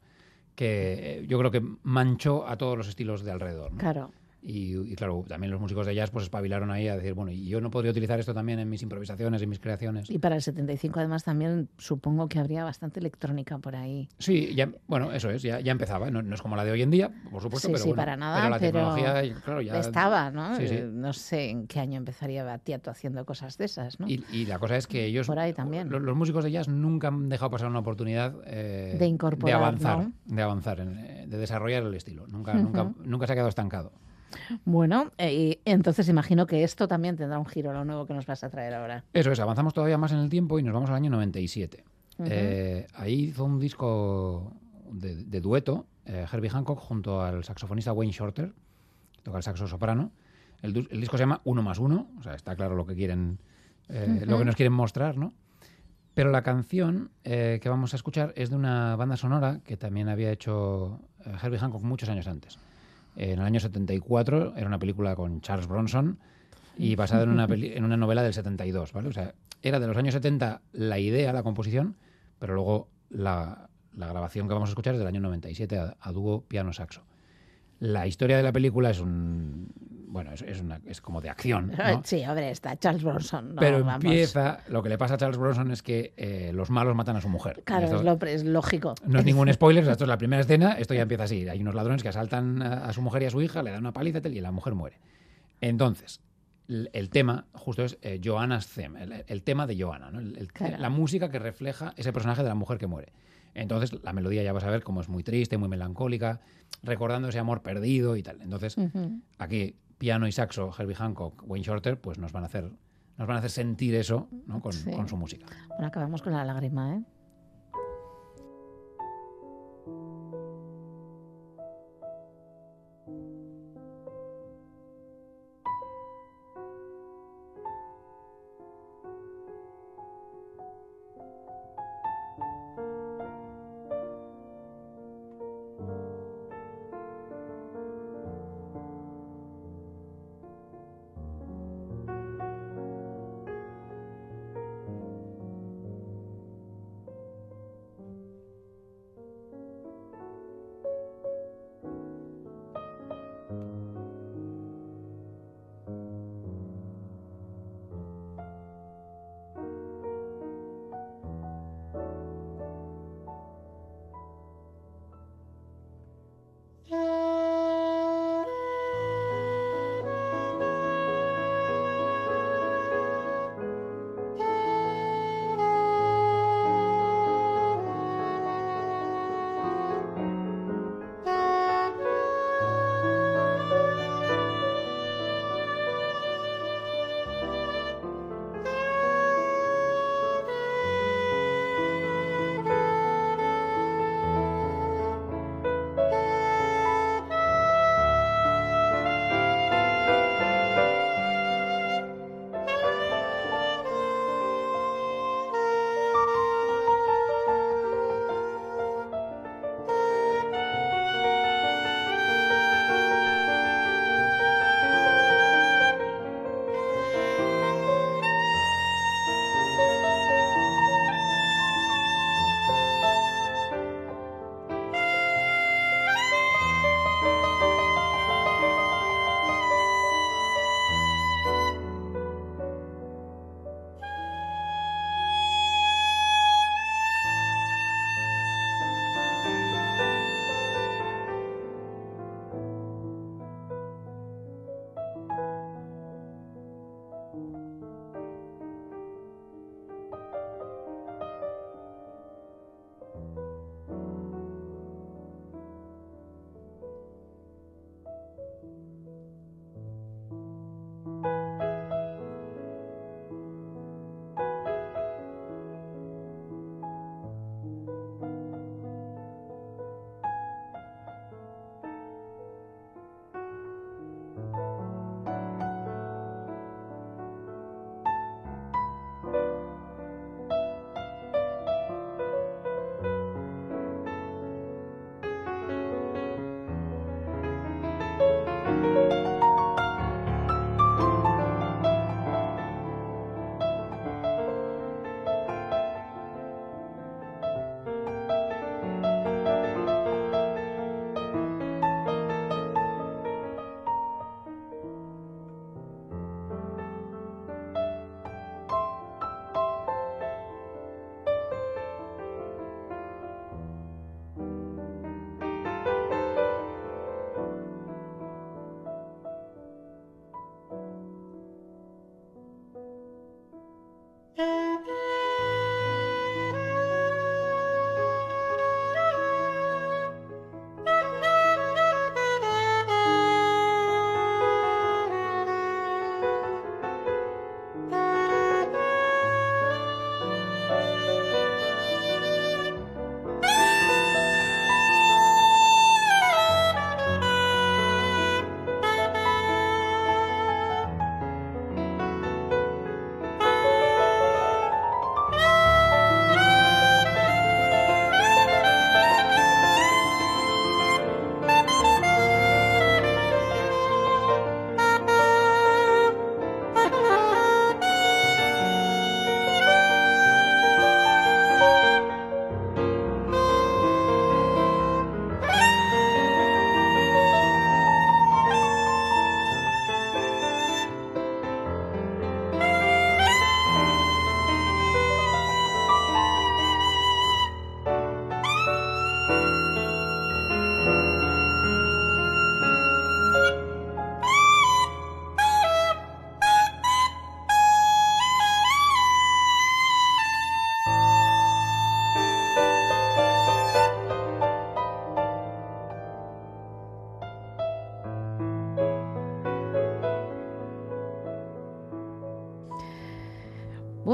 que eh, yo creo que manchó a todos los estilos de alrededor. ¿no? Claro. Y, y claro, también los músicos de jazz pues espabilaron ahí a decir, bueno, y yo no podría utilizar esto también en mis improvisaciones, en mis creaciones. Y para el 75 además también supongo que habría bastante electrónica por ahí. Sí, ya, bueno, eso es, ya, ya empezaba. No, no es como la de hoy en día, por supuesto, sí, pero sí, bueno, para nada, pero la pero tecnología, claro, ya estaba, ¿no? Sí, sí. No sé en qué año empezaría Batiato haciendo cosas de esas, ¿no? Y, y la cosa es que ellos, Por ahí también. lo- los, músicos de jazz nunca han dejado pasar una oportunidad eh, De incorporar, avanzar, ¿no? de avanzar, en- eh, de desarrollar el estilo. Nunca, nunca, nunca se ha quedado estancado. Bueno, eh, y entonces imagino que esto también tendrá un giro, lo nuevo que nos vas a traer ahora. Eso es, avanzamos todavía más en el tiempo y nos vamos al año 97. Ujú. Eh, ahí hizo un disco de, de dueto, eh, Herbie Hancock, junto al saxofonista Wayne Shorter, que toca el saxo soprano. El, disco se llama Uno más Uno, o sea, está claro lo que quieren, eh, lo que nos quieren mostrar, ¿no? Pero la canción eh, que vamos a escuchar es de una banda sonora que también había hecho Herbie Hancock muchos años antes. En el año 74 era una película con Charles Bronson y basada en una, en una novela del 72, ¿vale? O sea, era de los años 70 la idea, la composición, pero luego la, la grabación que vamos a escuchar es del año 97 a, a dúo piano-saxo. La historia de la película es un... Bueno, es, es una, es como de acción, ¿no? Sí, hombre, está Charles Bronson. ¿no? Pero Vamos. empieza, lo que le pasa a Charles Bronson es que eh, los malos matan a su mujer. Claro, Esto es, lo, es lógico. no es ningún spoiler, o sea, esto es la primera escena, esto ya empieza así. Hay unos ladrones que asaltan a, a su mujer y a su hija, le dan una paliza y la mujer muere. Entonces, el, el tema justo es eh, Johanna's Theme, el, el tema de Johanna, ¿no? El- el- Claro. la música que refleja ese personaje de la mujer que muere. Entonces, la melodía ya vas a ver cómo es muy triste, muy melancólica, recordando ese amor perdido y tal. Entonces, aquí piano y saxo, Herbie Hancock, Wayne Shorter, pues nos van a hacer, nos van a hacer sentir eso ¿no? con, Sí. con su música. Bueno, acabamos con la lágrima, ¿eh?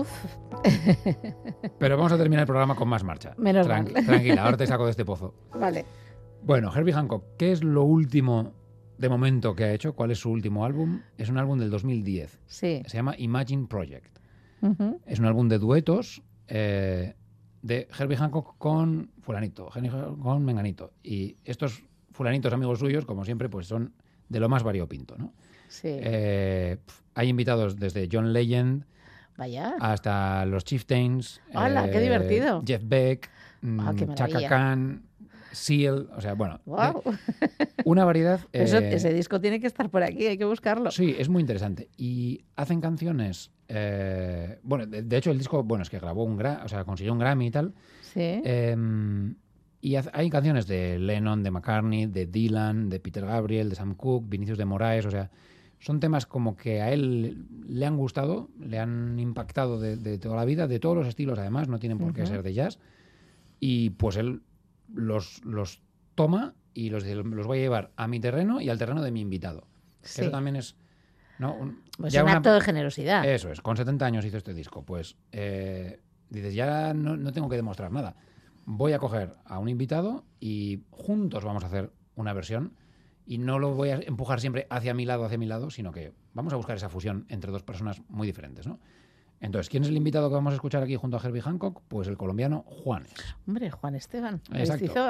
Uf. Pero vamos a terminar el programa con más marcha. Menos mal. Tranquila, ahora te saco de este pozo. Vale. Bueno, Herbie Hancock, ¿qué es lo último de momento que ha hecho? ¿Cuál es su último álbum? Es un álbum del 2010. Sí. Se llama Imagine Project. Es un álbum de duetos eh, de Herbie Hancock con fulanito, con menganito. Y estos fulanitos amigos suyos, como siempre, pues son de lo más variopinto, ¿no? Sí. Eh, hay invitados desde John Legend Vaya. hasta los Chieftains. eh, ¡Hala, qué divertido! Jeff Beck, Ah, mm, Chaka maravilla. Khan, Seal, o sea, bueno, Guau. una variedad. Eso- eh, ese disco tiene que estar por aquí, hay que buscarlo. Sí, es muy interesante. Y hacen canciones. eh, bueno, de, de hecho, el disco, bueno, es que grabó un Grammy, o sea, consiguió un Grammy y tal. Sí. Eh, y hay canciones de Lennon, de McCartney, de Dylan, de Peter Gabriel, de Sam Cooke, Vinicius de Moraes, o sea, son temas como que a él le han gustado, le han impactado de, de toda la vida, de todos los estilos además, no tienen por qué ser de jazz. Y pues él los, los toma y los, los voy a llevar a mi terreno y al terreno de mi invitado. Sí. Eso también es... ¿no? Un, Pues ya un una- acto de generosidad. Eso es, con 70 años hizo este disco. Pues eh, dices, ya no, no tengo que demostrar nada. Voy a coger a un invitado y juntos vamos a hacer una versión y no lo voy a empujar siempre hacia mi lado, hacia mi lado, sino que vamos a buscar esa fusión entre dos personas muy diferentes, ¿no? Entonces, ¿quién es el invitado que vamos a escuchar aquí junto a Herbie Hancock? Pues el colombiano Juanes. Hombre, Juan Esteban. Exacto.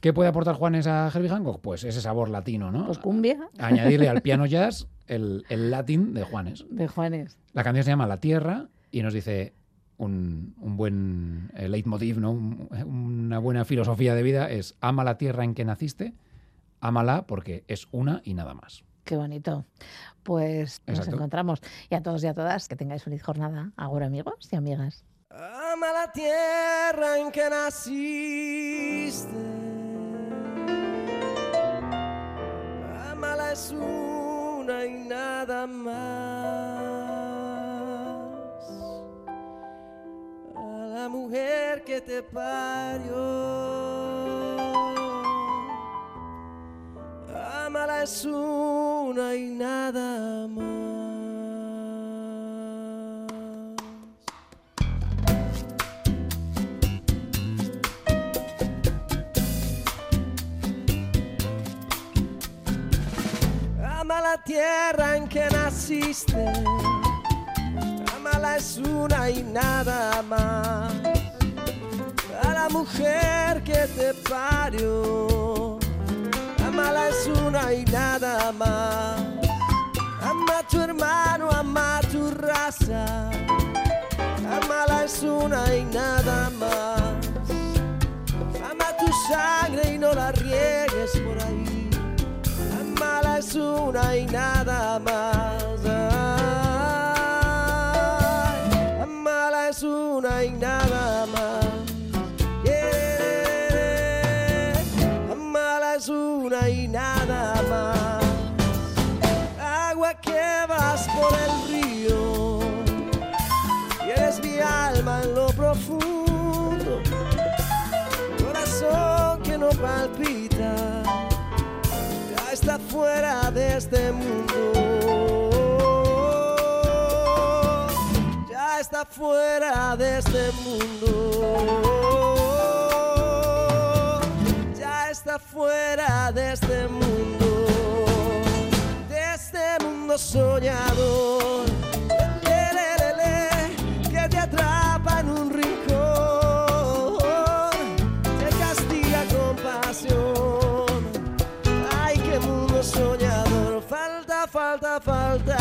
¿Qué puede aportar Juanes a Herbie Hancock? Pues ese sabor latino, ¿no? Pues cumbia Añadirle al piano jazz el, el latín de Juanes. de Juanes. La canción se llama La Tierra y nos dice un, un buen eh, leitmotiv, ¿no? Un- una buena filosofía de vida es ama la tierra en que naciste, ámala porque es una y nada más. Qué bonito. Pues nos Exacto. encontramos. Y a todos y a todas, que tengáis feliz jornada. Ahora, amigos y amigas. Ama la tierra en que naciste. Amala es una y nada más. A la mujer que te parió. Amala es una y nada más. Ama la tierra en que naciste, amala es una y nada más. A la mujer que te parió, amala es una y nada más. Ama a tu hermano, ama a tu raza, amala es una y nada más. Ama tu sangre y no la riegues por ahí. Amala es una y nada más. Ay, amala es una y nada más. Es una y nada más. Agua que vas por el río. Y eres mi alma en lo profundo corazón que no palpita, ya está fuera de este mundo. Ya está fuera de este mundo. Fuera de este mundo. De este mundo soñador. Lelelele, Que te atrapa en un rincón te castiga con pasión. Ay, qué mundo soñador, falta, falta, falta